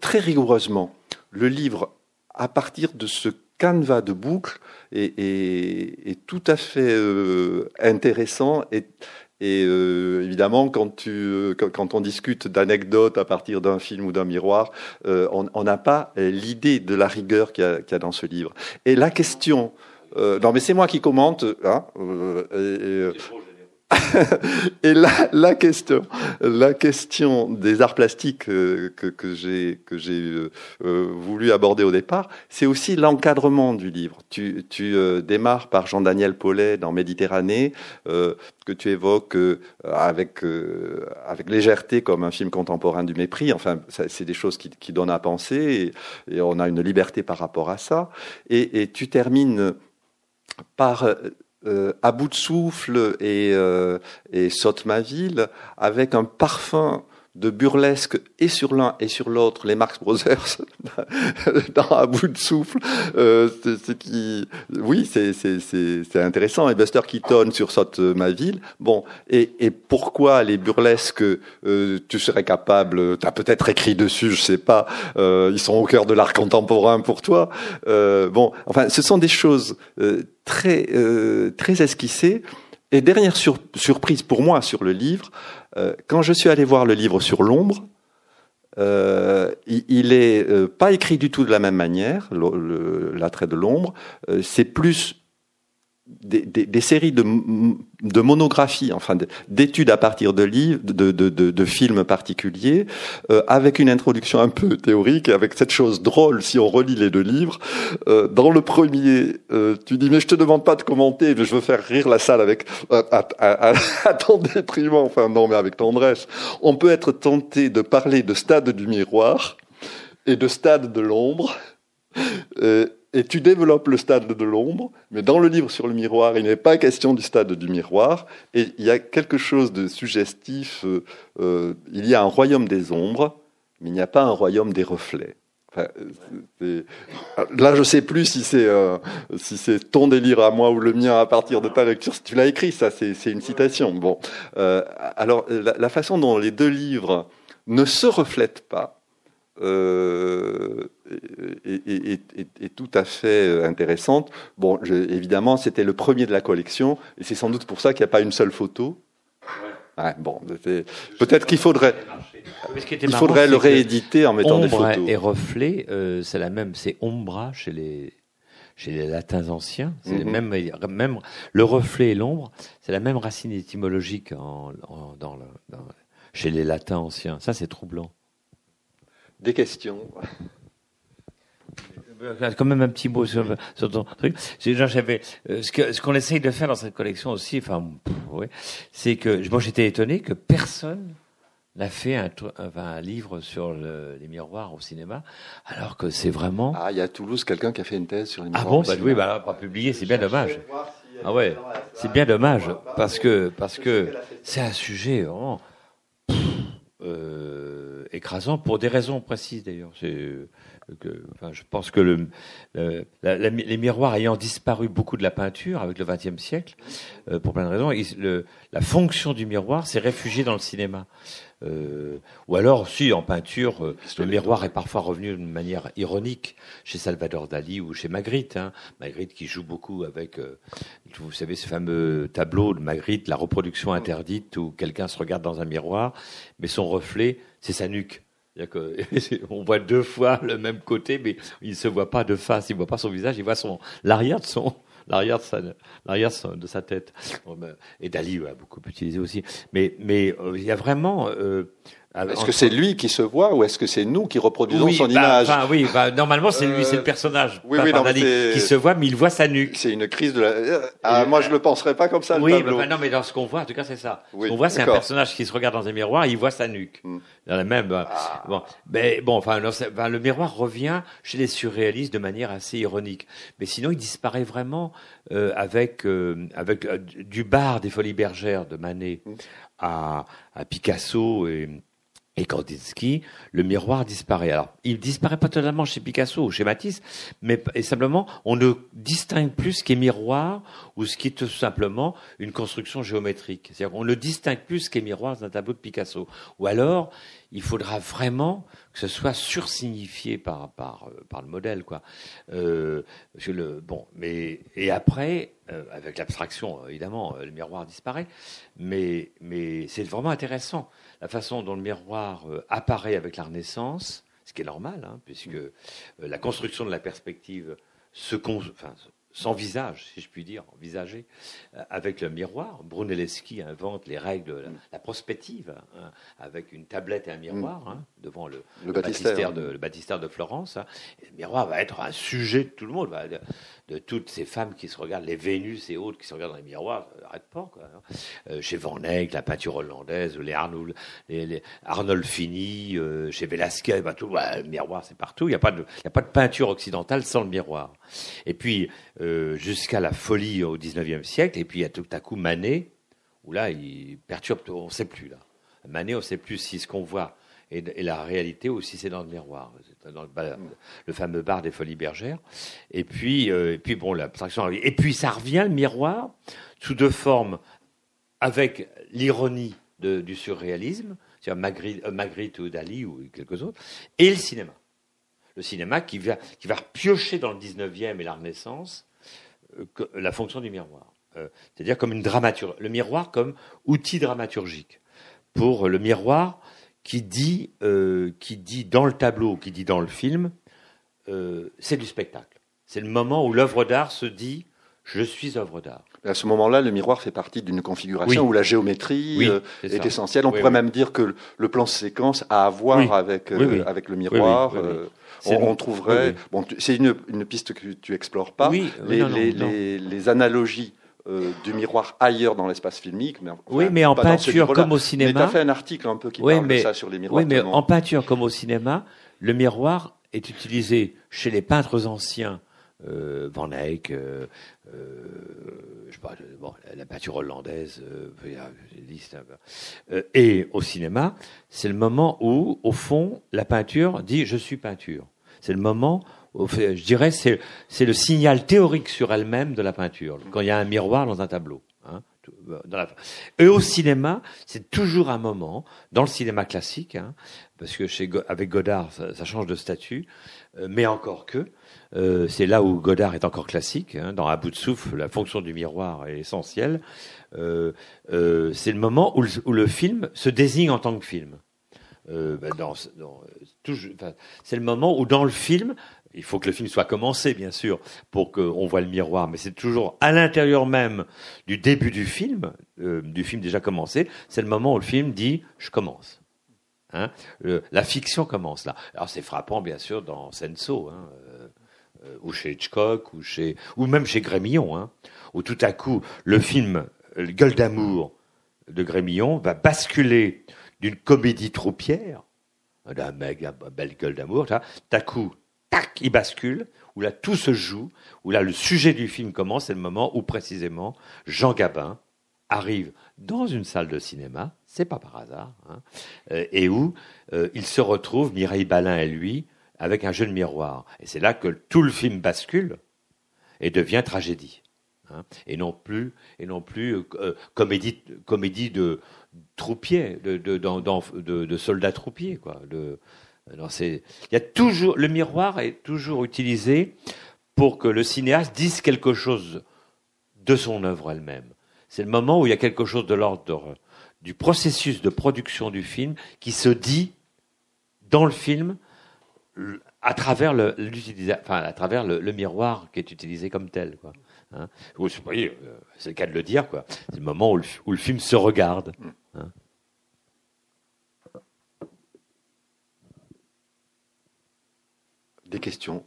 très rigoureusement le livre à partir de ce canevas de boucles est, tout à fait intéressant et et euh, évidemment, quand, tu, euh, quand, on discute d'anecdotes à partir d'un film ou d'un miroir, euh, on n'a pas l'idée de la rigueur qu'il y, a dans ce livre. Et la question, non mais c'est moi qui commente, hein, et, et la, la, question, la question des arts plastiques euh, que, que j'ai euh, euh, voulu aborder au départ, c'est aussi l'encadrement du livre. Tu, tu démarres par Jean-Daniel Paulet dans Méditerranée, que tu évoques avec avec légèreté comme un film contemporain du mépris. Enfin, c'est des choses qui, qui, donnent à penser et, et, on a une liberté par rapport à ça. Et, et tu termines par euh, à bout de souffle et, euh, et saute ma ville avec un parfum de burlesque et sur l'un et sur l'autre les Marx Brothers dans à bout de souffle euh, c'est qui oui c'est c'est intéressant. Et Buster Keaton sur saute ma ville. Bon et, et pourquoi les burlesques euh, tu serais capable tu as peut-être écrit dessus je sais pas euh, ils sont au cœur de l'art contemporain pour toi. Euh, bon enfin ce sont des choses euh, très euh, très esquissées. Et dernière surprise pour moi sur le livre, euh, quand je suis allé voir le livre sur l'ombre, euh, il, n'est euh, pas écrit du tout de la même manière, l'attrait de l'ombre. c'est plus des, séries de, de, monographies, enfin d'études à partir de livres, de, de, de films particuliers, euh, avec une introduction un peu théorique, avec cette chose drôle si on relit les deux livres. Euh, dans le premier, euh, tu dis mais je te demande pas de commenter, mais je veux faire rire la salle avec à, à, à, ton détriment, enfin non mais avec tendresse. On peut être tenté de parler de stade du miroir et de stade de l'ombre. Euh, et tu développes le stade de l'ombre, mais dans le livre sur le miroir, il n'est pas question du stade du miroir, et il y a quelque chose de suggestif, euh, euh, il y a un royaume des ombres, mais il n'y a pas un royaume des reflets. là, je ne sais plus si c'est si c'est ton délire à moi ou le mien à partir de ta lecture. Tu l'as écrit, ça, c'est une citation. Bon, alors la, façon dont les deux livres ne se reflètent pas, euh, est, tout à fait intéressante. Bon, évidemment, c'était le premier de la collection, et c'est sans doute pour ça qu'il n'y a pas une seule photo. Ouais, bon, peut-être qu'il faudrait, il faudrait le rééditer en mettant des photos. et reflet, euh, c'est la même, c'est ombra chez les chez les latins anciens. C'est mhm. même, même le reflet et l'ombre, c'est la même racine étymologique en, dans, le, dans, chez les latins anciens. Ça, c'est troublant. Des questions quand même un petit mot sur, sur ton truc. J'avais euh, ce qu'on essaye de faire dans cette collection aussi. Enfin, c'est que moi j'étais étonné que personne n'a fait un, un, livre sur le, les miroirs au cinéma, alors que c'est vraiment. Ah, il y a à Toulouse quelqu'un qui a fait une thèse sur les miroirs. Ah bon, bah, oui, bah, pas publié, c'est bien dommage. Ah ouais, c'est bien dommage parce que parce que c'est un sujet vraiment euh, écrasant pour des raisons précises d'ailleurs. C'est que, enfin, je pense que le, les miroirs ayant disparu beaucoup de la peinture avec le XXe siècle, euh, pour plein de raisons, le, la fonction du miroir s'est réfugiée dans le cinéma. Euh, ou alors, si en peinture, euh, le miroir est parfois revenu d'une manière ironique chez Salvador Dali ou chez Magritte. Hein. Magritte qui joue beaucoup avec, euh, vous savez, ce fameux tableau de Magritte, la reproduction interdite, où quelqu'un se regarde dans un miroir, mais son reflet, c'est sa nuque. On voit deux fois le même côté, mais il ne se voit pas de face, il ne voit pas son visage, il voit son l'arrière de son l'arrière de sa l'arrière de sa tête. Ben, et Dali a beaucoup utilisé aussi. Mais mais euh, il y a vraiment euh, est-ce que c'est lui qui se voit ou est-ce que c'est nous qui reproduisons son bah, image enfin, Oui, bah, normalement c'est lui, c'est le euh, personnage oui, oui, qui se voit, mais il voit sa nuque. C'est une crise de la. Ah, moi je le penserais pas comme ça. Oui, le tableau. Bah, non, mais dans ce qu'on voit, en tout cas c'est ça. ce qu'on voit, c'est un personnage qui se regarde dans un miroir, et il voit sa nuque. Hmm. Dans la même. Euh, ah. Bon, mais bon, enfin, le miroir revient chez les surréalistes de manière assez ironique, mais sinon il disparaît vraiment euh, avec euh, avec euh, du bar des Folies Bergères de Manet hmm. à, à Picasso et et Kandinsky, le miroir disparaît. Alors, il disparaît pas totalement chez Picasso ou chez Matisse, mais et simplement, on ne distingue plus ce qui est miroir ou ce qui est tout simplement une construction géométrique. C'est-à-dire, on ne distingue plus ce qui est miroir dans un tableau de Picasso. Ou alors, il faudra vraiment que ce soit sursignifié par par euh, par le modèle, quoi. Euh, le, bon, mais et après, euh, avec l'abstraction, évidemment, le miroir disparaît, mais mais c'est vraiment intéressant la façon dont le miroir euh, apparaît avec la Renaissance, ce qui est normal, hein, puisque euh, la construction de la perspective se, enfin, s'envisage, si je puis dire, envisager euh, avec le miroir. Brunelleschi invente les règles de la, prospective hein, avec une tablette et un miroir mm. hein, devant le, le, baptistère, de, le baptistère de Florence. le miroir va être un sujet de tout le monde de toutes ces femmes qui se regardent, les Vénus et autres qui se regardent dans les miroirs, arrête pas. Quoi, hein. euh, chez Van Eyck, la peinture hollandaise, les Arnold, les, Arnolfini, euh, chez Velasquez, bah, tout, le miroir c'est partout. Il n'y a, pas de, a pas de peinture occidentale sans le miroir. Et puis euh, jusqu'à la folie au 19e siècle, et puis il y a tout à coup Manet, où là il perturbe, on ne sait plus là. Manet, on ne sait plus si ce qu'on voit et, la réalité aussi c'est dans le miroir, le, fameux bar des Folies Bergères. Et puis, euh, et puis bon, l'abstraction. Et puis ça revient le miroir sous deux formes, avec l'ironie du surréalisme, c'est-à-dire Magritte, euh, Magritte, ou Dali ou quelques autres, et le cinéma. Le cinéma qui va, qui va piocher dans le 19e et la Renaissance euh, la fonction du miroir. c'est-à-dire comme une dramaturgie, le miroir comme outil dramaturgique. Pour le miroir, qui dit, euh, qui dit dans le tableau, qui dit dans le film, euh, c'est du spectacle. C'est le moment où l'œuvre d'art se dit je suis œuvre d'art. À ce moment-là, le miroir fait partie d'une configuration où la géométrie euh, est, essentielle. On pourrait même dire que le plan séquence a à voir avec, avec le miroir. on, trouverait. Bon, c'est une, une, piste que tu explores pas. Les, les, les, analogies euh, du miroir ailleurs dans l'espace filmique. Mais, oui, mais en peinture comme au cinéma. tu as fait un article un peu qui parle de ça sur les miroirs. Oui, mais en peinture comme au cinéma, le miroir est utilisé chez les peintres anciens. Euh, Van Eyck, euh, euh la peinture hollandaise, euh, et au cinéma, c'est le moment où, au fond, la peinture dit je suis peinture. C'est le moment je dirais, c'est, le signal théorique sur elle-même de la peinture, quand il y a un miroir dans un tableau. Hein. Et au cinéma, c'est toujours un moment, dans le cinéma classique, hein, parce que chez, avec Godard, ça, change de statut, mais encore que, euh, c'est là où Godard est encore classique. Hein, dans À bout de souffle, la fonction du miroir est essentielle. Euh, euh, c'est le moment où le, où le, film se désigne en tant que film. Euh, ben dans, dans, enfin, c'est le moment où dans le film, il faut que le film soit commencé, bien sûr, pour qu'on voit le miroir, mais c'est toujours à l'intérieur même du début du film, euh, du film déjà commencé, c'est le moment où le film dit « je commence hein euh, ». La fiction commence là. Alors c'est frappant, bien sûr, dans Senso, hein, ou chez Hitchcock, ou, chez, ou même chez Grémillon, hein, où tout à coup, le film Gueule d'amour de Grémillon va basculer d'une comédie troupière, d'un mec, belle gueule d'amour, tout à coup, tac, il bascule, où là tout se joue, où là le sujet du film commence, c'est le moment où précisément Jean Gabin arrive dans une salle de cinéma, c'est pas par hasard, hein, euh, et où euh, il se retrouve, Mireille Balin et lui, avec un jeu de miroir. Et c'est là que tout le film bascule et devient tragédie. Hein, et non plus, et non plus euh, comédie, comédie de troupier, de, de, de, de soldats troupiers, quoi. De, il y a toujours, le miroir est toujours utilisé pour que le cinéaste dise quelque chose de son œuvre elle-même. C'est le moment où il y a quelque chose de l'ordre du processus de production du film qui se dit dans le film à travers le, enfin, à travers le, le, miroir qui est utilisé comme tel. Quoi. Hein euh, c'est le cas de le dire. Quoi. C'est le moment où le, où le film se regarde. Hein Des questions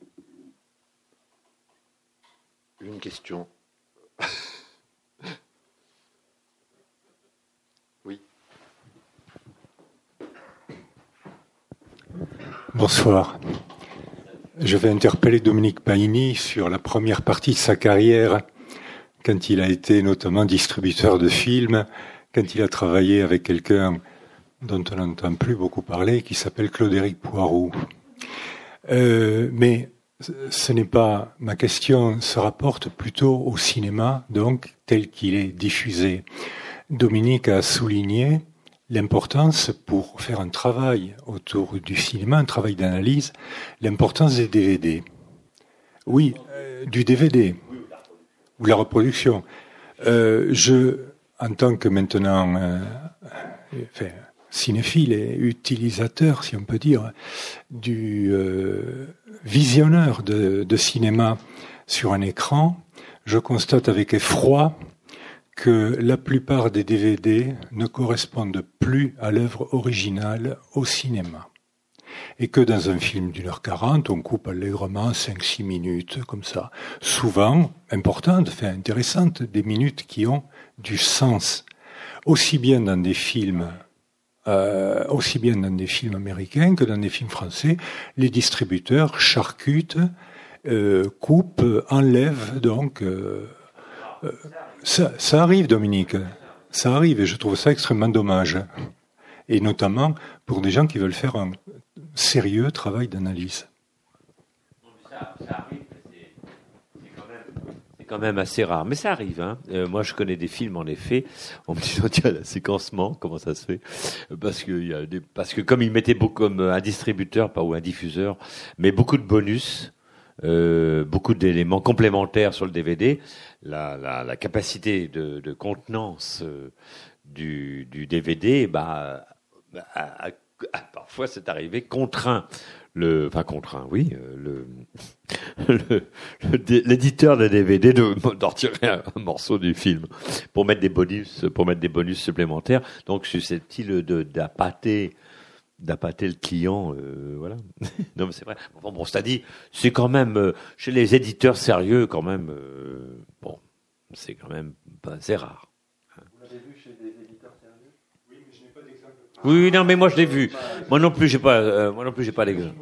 Une question Bonsoir. Je vais interpeller Dominique Paini sur la première partie de sa carrière, quand il a été notamment distributeur de films, quand il a travaillé avec quelqu'un dont on n'entend plus beaucoup parler, qui s'appelle Claude-Éric Poirot. Euh, mais ce n'est pas ma question, se rapporte plutôt au cinéma, donc tel qu'il est diffusé. Dominique a souligné l'importance pour faire un travail autour du cinéma, un travail d'analyse, l'importance des DVD. Oui, euh, du DVD ou la reproduction. Euh, je, en tant que maintenant, euh, enfin, cinéphile et utilisateur, si on peut dire, du euh, visionneur de, de, cinéma sur un écran, je constate avec effroi que la plupart des DVD ne correspondent plus à l'œuvre originale au cinéma. Et que dans un film d'une heure quarante, on coupe allègrement cinq, six minutes, comme ça. Souvent, importantes, enfin intéressantes, des minutes qui ont du sens. Aussi bien dans des films euh, aussi bien dans des films américains que dans des films français, les distributeurs charcutent, euh, coupent, enlèvent. Donc, euh, euh, ça, arrive, Dominique. Ça arrive, et je trouve ça extrêmement dommage. Et notamment pour des gens qui veulent faire un sérieux travail d'analyse. Ça, ça quand même assez rare, mais ça arrive. Hein. Euh, moi, je connais des films, en effet. On me dit, tiens, la séquencement, comment ça se fait? Parce que, parce que comme ils mettaient beaucoup comme un distributeur, pas ou un diffuseur, mais beaucoup de bonus, euh, beaucoup d'éléments complémentaires sur le DVD, la, la, la capacité de, de contenance euh, du, du DVD, bah, a, a, parfois c'est arrivé contraint le, enfin contraint, oui, euh, le, l'éditeur de DVD de, d'en retirer un, morceau du film pour mettre des bonus, pour mettre des bonus supplémentaires. Donc susceptible de d'appâter, d'appâter le client, euh, voilà. non mais c'est vrai. Bon, bon c'est dit, c'est quand même euh, chez les éditeurs sérieux quand même. bon, c'est quand même pas assez rare. Vous l'avez vu chez des éditeurs sérieux? Oui, mais je n'ai pas d'exemple. Oui, non, mais moi je l'ai vu. Moi non plus, j'ai pas, moi non plus, j'ai pas l'exemple.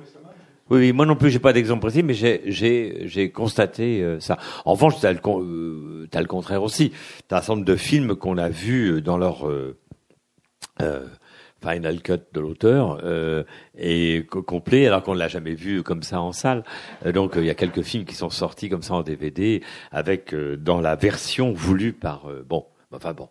Oui, oui, moi non plus, j'ai pas d'exemple précis, mais j'ai j'ai j'ai constaté euh, ça. En revanche, t'as le euh, as le contraire aussi. T'as un certain nombre de films qu'on a vus euh, dans leur euh, euh, final cut de l'auteur euh, et complet, alors qu'on ne l'a jamais vu comme ça en salle. donc, il y a quelques films qui sont sortis comme ça en DVD, avec dans la version voulue par bon Enfin bon.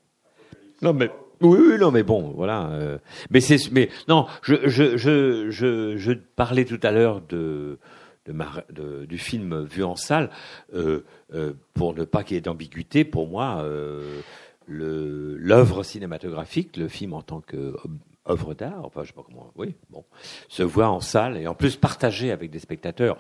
Non mais oui, oui, non, mais bon, voilà. euh, mais c'est, mais non, je, je, je, je, je parlais tout à l'heure de, de, ma- de- du film vu en salle, euh, euh, pour ne pas qu'il y ait d'ambiguïté. Pour moi, euh, le l'œuvre cinématographique, le film en tant que œuvre d'art, enfin, je sais pas comment, oui, bon, se voit en salle et en plus partagé avec des spectateurs.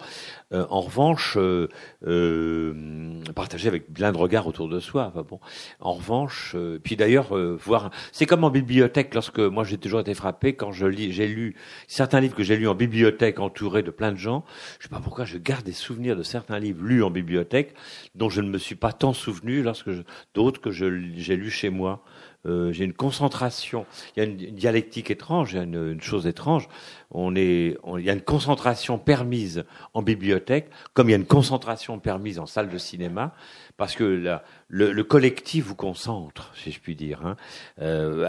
Euh, en revanche, euh, euh, partagé avec plein de regards autour de soi. Enfin bon, en revanche, euh, puis d'ailleurs, euh, voir, c'est comme en bibliothèque. Lorsque moi j'ai toujours été frappé quand je lis, j'ai lu certains livres que j'ai lus en bibliothèque, entouré de plein de gens. Je sais pas pourquoi je garde des souvenirs de certains livres lus en bibliothèque dont je ne me suis pas tant souvenu lorsque d'autres que j'ai lus chez moi. Euh, j'ai une concentration. Il y a une, dialectique étrange, il y a une, une chose étrange. On est, il y a une concentration permise en bibliothèque, comme il y a une concentration permise en salle de cinéma, parce que le, le collectif vous concentre, si je puis dire. hein. Euh.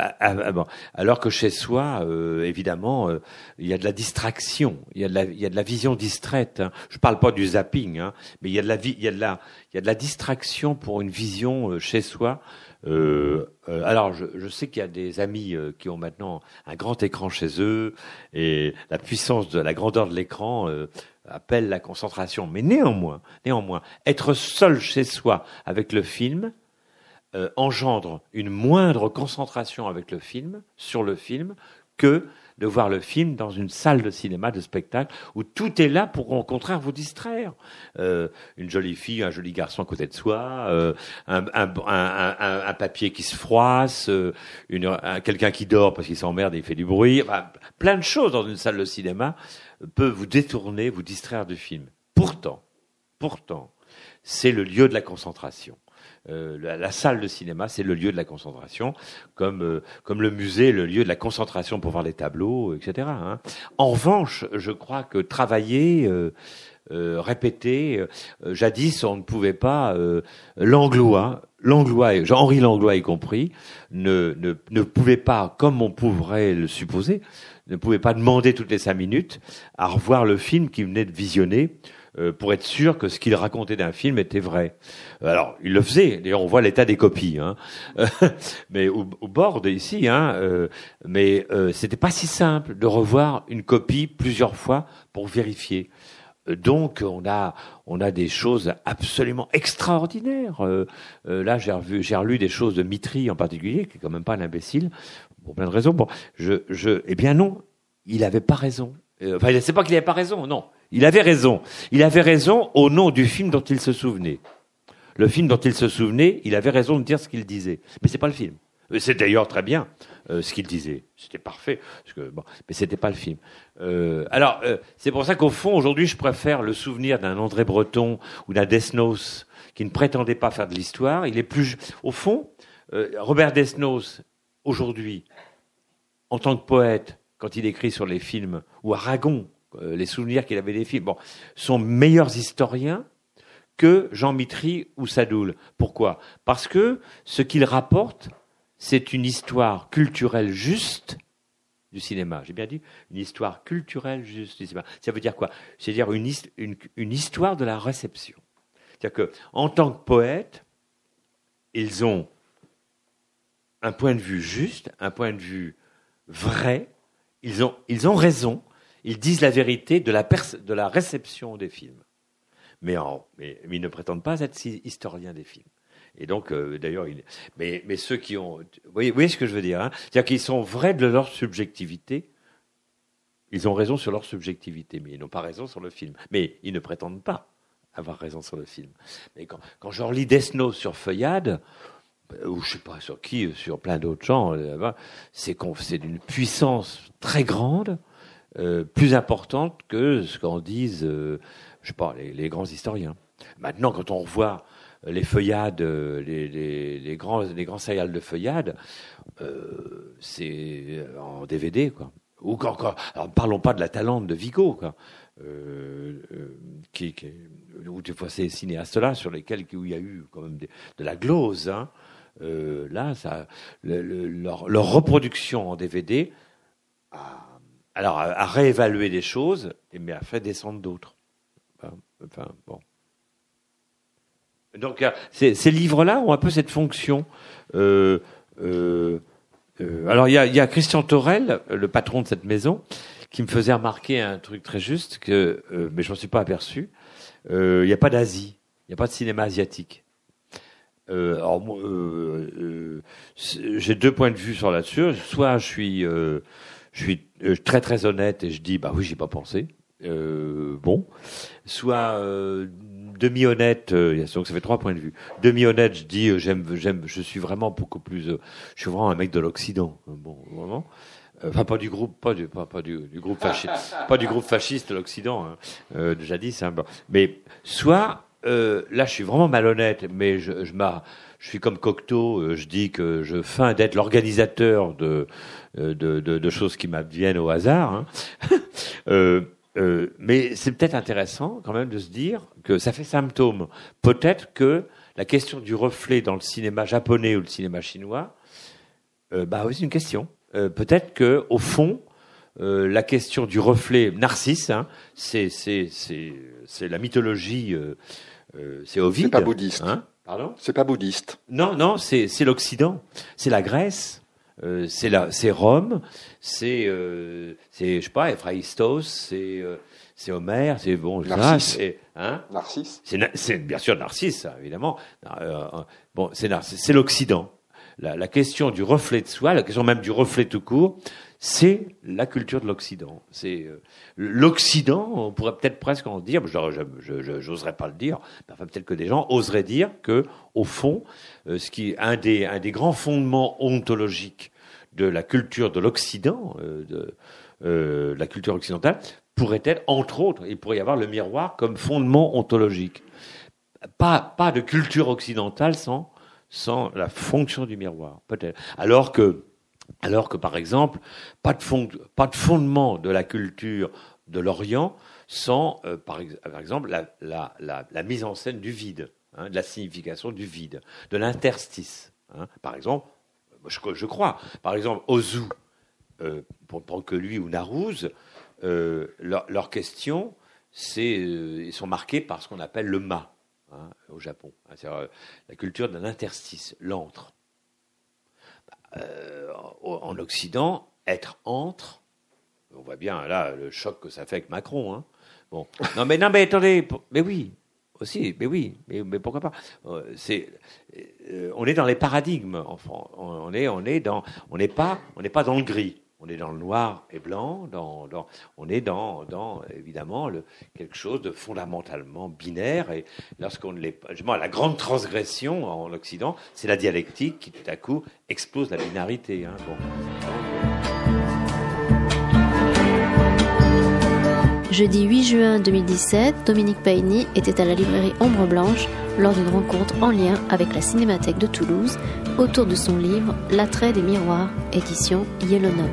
Alors que chez soi, euh, évidemment, euh, il y a de la distraction, il y a de la, il y a de la vision distraite. Hein. Je parle pas du zapping, hein, mais il y a de la, il y a de la, il y a de la distraction pour une vision euh, chez soi. Euh, euh, alors, je, je sais qu'il y a des amis euh, qui ont maintenant un grand écran chez eux et la puissance de la grandeur de l'écran euh, appelle la concentration. Mais néanmoins, néanmoins, être seul chez soi avec le film euh, engendre une moindre concentration avec le film, sur le film, que de voir le film dans une salle de cinéma, de spectacle, où tout est là pour au contraire vous distraire. Euh, une jolie fille, un joli garçon à côté de soi, euh, un, papier qui se froisse, euh, quelqu'un qui dort parce qu'il s'emmerde et il fait du bruit. Enfin, plein de choses dans une salle de cinéma peuvent vous détourner, vous distraire du film. Pourtant, pourtant, c'est le lieu de la concentration. Euh, la, salle de cinéma, c'est le lieu de la concentration, comme euh, comme le musée, le lieu de la concentration pour voir les tableaux, etc. hein. En revanche, je crois que travailler, euh, euh, répéter, euh, jadis, on ne pouvait pas. Langlois, Langlois, Henri Langlois y compris, ne, ne ne pouvait pas, comme on pourrait le supposer, ne pouvait pas demander toutes les cinq minutes à revoir le film qu'il venait de visionner euh, pour être sûr que ce qu'il racontait d'un film était vrai. Alors, il le faisait. D'ailleurs, on voit l'état des copies, hein. mais au, bord ici. Hein, euh, mais euh, c'était pas si simple de revoir une copie plusieurs fois pour vérifier. Euh, Donc, on a on a des choses absolument extraordinaires. Euh, là, j'ai j'ai relu des choses de Mitri en particulier, qui est quand même pas un imbécile pour plein de raisons. Bon, je, je, eh bien non, il avait pas raison. Enfin, c'est pas qu'il avait pas raison, non. Il avait raison. Il avait raison au nom du film dont il se souvenait. Le film dont il se souvenait, il avait raison de dire ce qu'il disait. Mais c'est pas le film. Euh, C'est d'ailleurs très bien euh, ce qu'il disait. C'était parfait. Mais c'était pas le film. Euh, alors, c'est pour ça qu'au fond, aujourd'hui, je préfère le souvenir d'un André Breton ou d'un Desnos qui ne prétendait pas faire de l'histoire. Il est plus, au fond, Robert Desnos, aujourd'hui, en tant que poète, quand il écrit sur les films, ou Aragon, les souvenirs qu'il avait des films, sont meilleurs historiens que Jean Mitry ou Sadoul. Pourquoi? Parce que ce qu'il rapporte, c'est une histoire culturelle juste du cinéma. J'ai bien dit une histoire culturelle juste du cinéma. Ça veut dire quoi? C'est-à-dire une, his- une, une histoire de la réception. C'est-à-dire que, en tant que poète, ils ont un point de vue juste, un point de vue vrai. Ils ont raison. Ils disent la vérité de la, réception des films. Mais, ils ne prétendent pas être historiens des films. Et donc, euh, d'ailleurs, il- mais, ceux qui ont, vous voyez, vous voyez ce que je veux dire hein C'est-à-dire qu'ils sont vrais de leur subjectivité. Ils ont raison sur leur subjectivité, mais ils n'ont pas raison sur le film. Mais ils ne prétendent pas avoir raison sur le film. Mais quand, quand je relis Desnos sur Feuillade, euh, ou je sais pas sur qui, sur plein d'autres gens, euh, c'est d'une puissance très grande, euh, plus importante que ce qu'en disent, euh, je sais pas, les, les grands historiens. Maintenant, quand on revoit les feuillades, euh, les, les, les grands, les grands serials de feuillade, euh, c'est en DVD, quoi. Ou quand, quand- alors, parlons pas de la talente de Vigo, quoi. Euh, euh, qui, qui, ou des fois ces cinéastes-là sur lesquels où il y a eu quand même de la glose. Hein. Euh, là, ça, le- le- leur, leur reproduction en DVD a, alors, a réévalué des choses, mais a fait descendre d'autres. Enfin, bon. Donc ces, ces livres-là ont un peu cette fonction. Euh, euh, euh, alors il y a, Christian Torel, le patron de cette maison, qui me faisait remarquer un truc très juste que, euh, mais je m'en suis pas aperçu. Il n'y a pas d'Asie, il n'y a pas de cinéma asiatique. alors j'ai deux points de vue sur là-dessus. Soit je suis, je suis très très honnête et je dis bah oui j'y ai pas pensé. bon, soit demi-honnête, euh, donc ça fait trois points de vue. Demi-honnête, je dis, euh, j'aime, j'aime, je suis vraiment beaucoup plus, euh, je suis vraiment un mec de l'Occident, bon, vraiment. Enfin, pas du groupe, pas du, pas, du, du, groupe fasciste, pas du groupe fasciste de l'Occident, hein, euh, jadis. Hein, bon. Mais soit euh, là, je suis vraiment malhonnête, mais je, je, je suis comme Cocteau, je dis que je feins d'être l'organisateur de, de, de, de, choses qui m'adviennent au hasard. Hein. euh, euh, mais c'est peut-être intéressant quand même de se dire que ça fait symptôme. Peut-être que la question du reflet dans le cinéma japonais ou le cinéma chinois, euh, bah c'est une question. Euh, peut-être que au fond, euh, la question du reflet Narcisse, hein, c'est c'est c'est c'est la mythologie, euh, euh, c'est Ovide. C'est pas bouddhiste. Hein Pardon? C'est pas bouddhiste. Non, non, c'est c'est l'Occident, c'est la Grèce. Euh, c'est la, c'est Rome, c'est, euh, c'est, je sais pas, Ephraïstos, c'est, euh, c'est Homère, c'est bon, Narcisse. c'est, hein Narcisse. C'est, c'est bien sûr Narcisse, ça, évidemment. Euh, bon, c'est Narcisse, c'est l'Occident. La, la, question du reflet de soi, la question même du reflet tout court, c'est la culture de l'Occident. C'est euh, l'Occident, on pourrait peut-être presque en dire, je, j'oserais pas le dire, mais enfin peut-être que des gens oseraient dire que, au fond, euh, ce qui un des, un des grands fondements ontologiques de la culture de l'Occident, euh, de euh, la culture occidentale, pourrait être, entre autres, il pourrait y avoir le miroir comme fondement ontologique. Pas, pas de culture occidentale sans, sans la fonction du miroir, peut-être. Alors que alors que, par exemple, pas de, de fondement de la culture de l'Orient sans, euh, par, exemple, la, mise en scène du vide, hein, de la signification du vide, de l'interstice. Hein. Par exemple, je, crois, par exemple, Ozu, euh, pour prendre que lui ou Narouz, euh, leurs leur questions, c'est, euh, sont marqués par ce qu'on appelle le ma hein, au Japon. C'est-à-dire la culture d'un interstice, l'antre euh, en Occident, être entre, on voit bien là le choc que ça fait avec Macron. Hein. Bon, non mais non mais attendez, mais oui, aussi, mais oui, mais, pourquoi pas euh, C'est, euh, on est dans les paradigmes, enfant. On est, on est dans, on n'est pas, on n'est pas dans le gris. On est dans le noir et blanc, dans, dans, on est dans, dans évidemment le, quelque chose de fondamentalement binaire. Et lorsqu'on l'est pas, la grande transgression en Occident, c'est la dialectique qui tout à coup explose la binarité. Hein. Bon. Jeudi 8 juin 2017, Dominique Paigny était à la librairie Ombre Blanche lors d'une rencontre en lien avec la Cinémathèque de Toulouse autour de son livre L'attrait des miroirs, édition Yellowknow.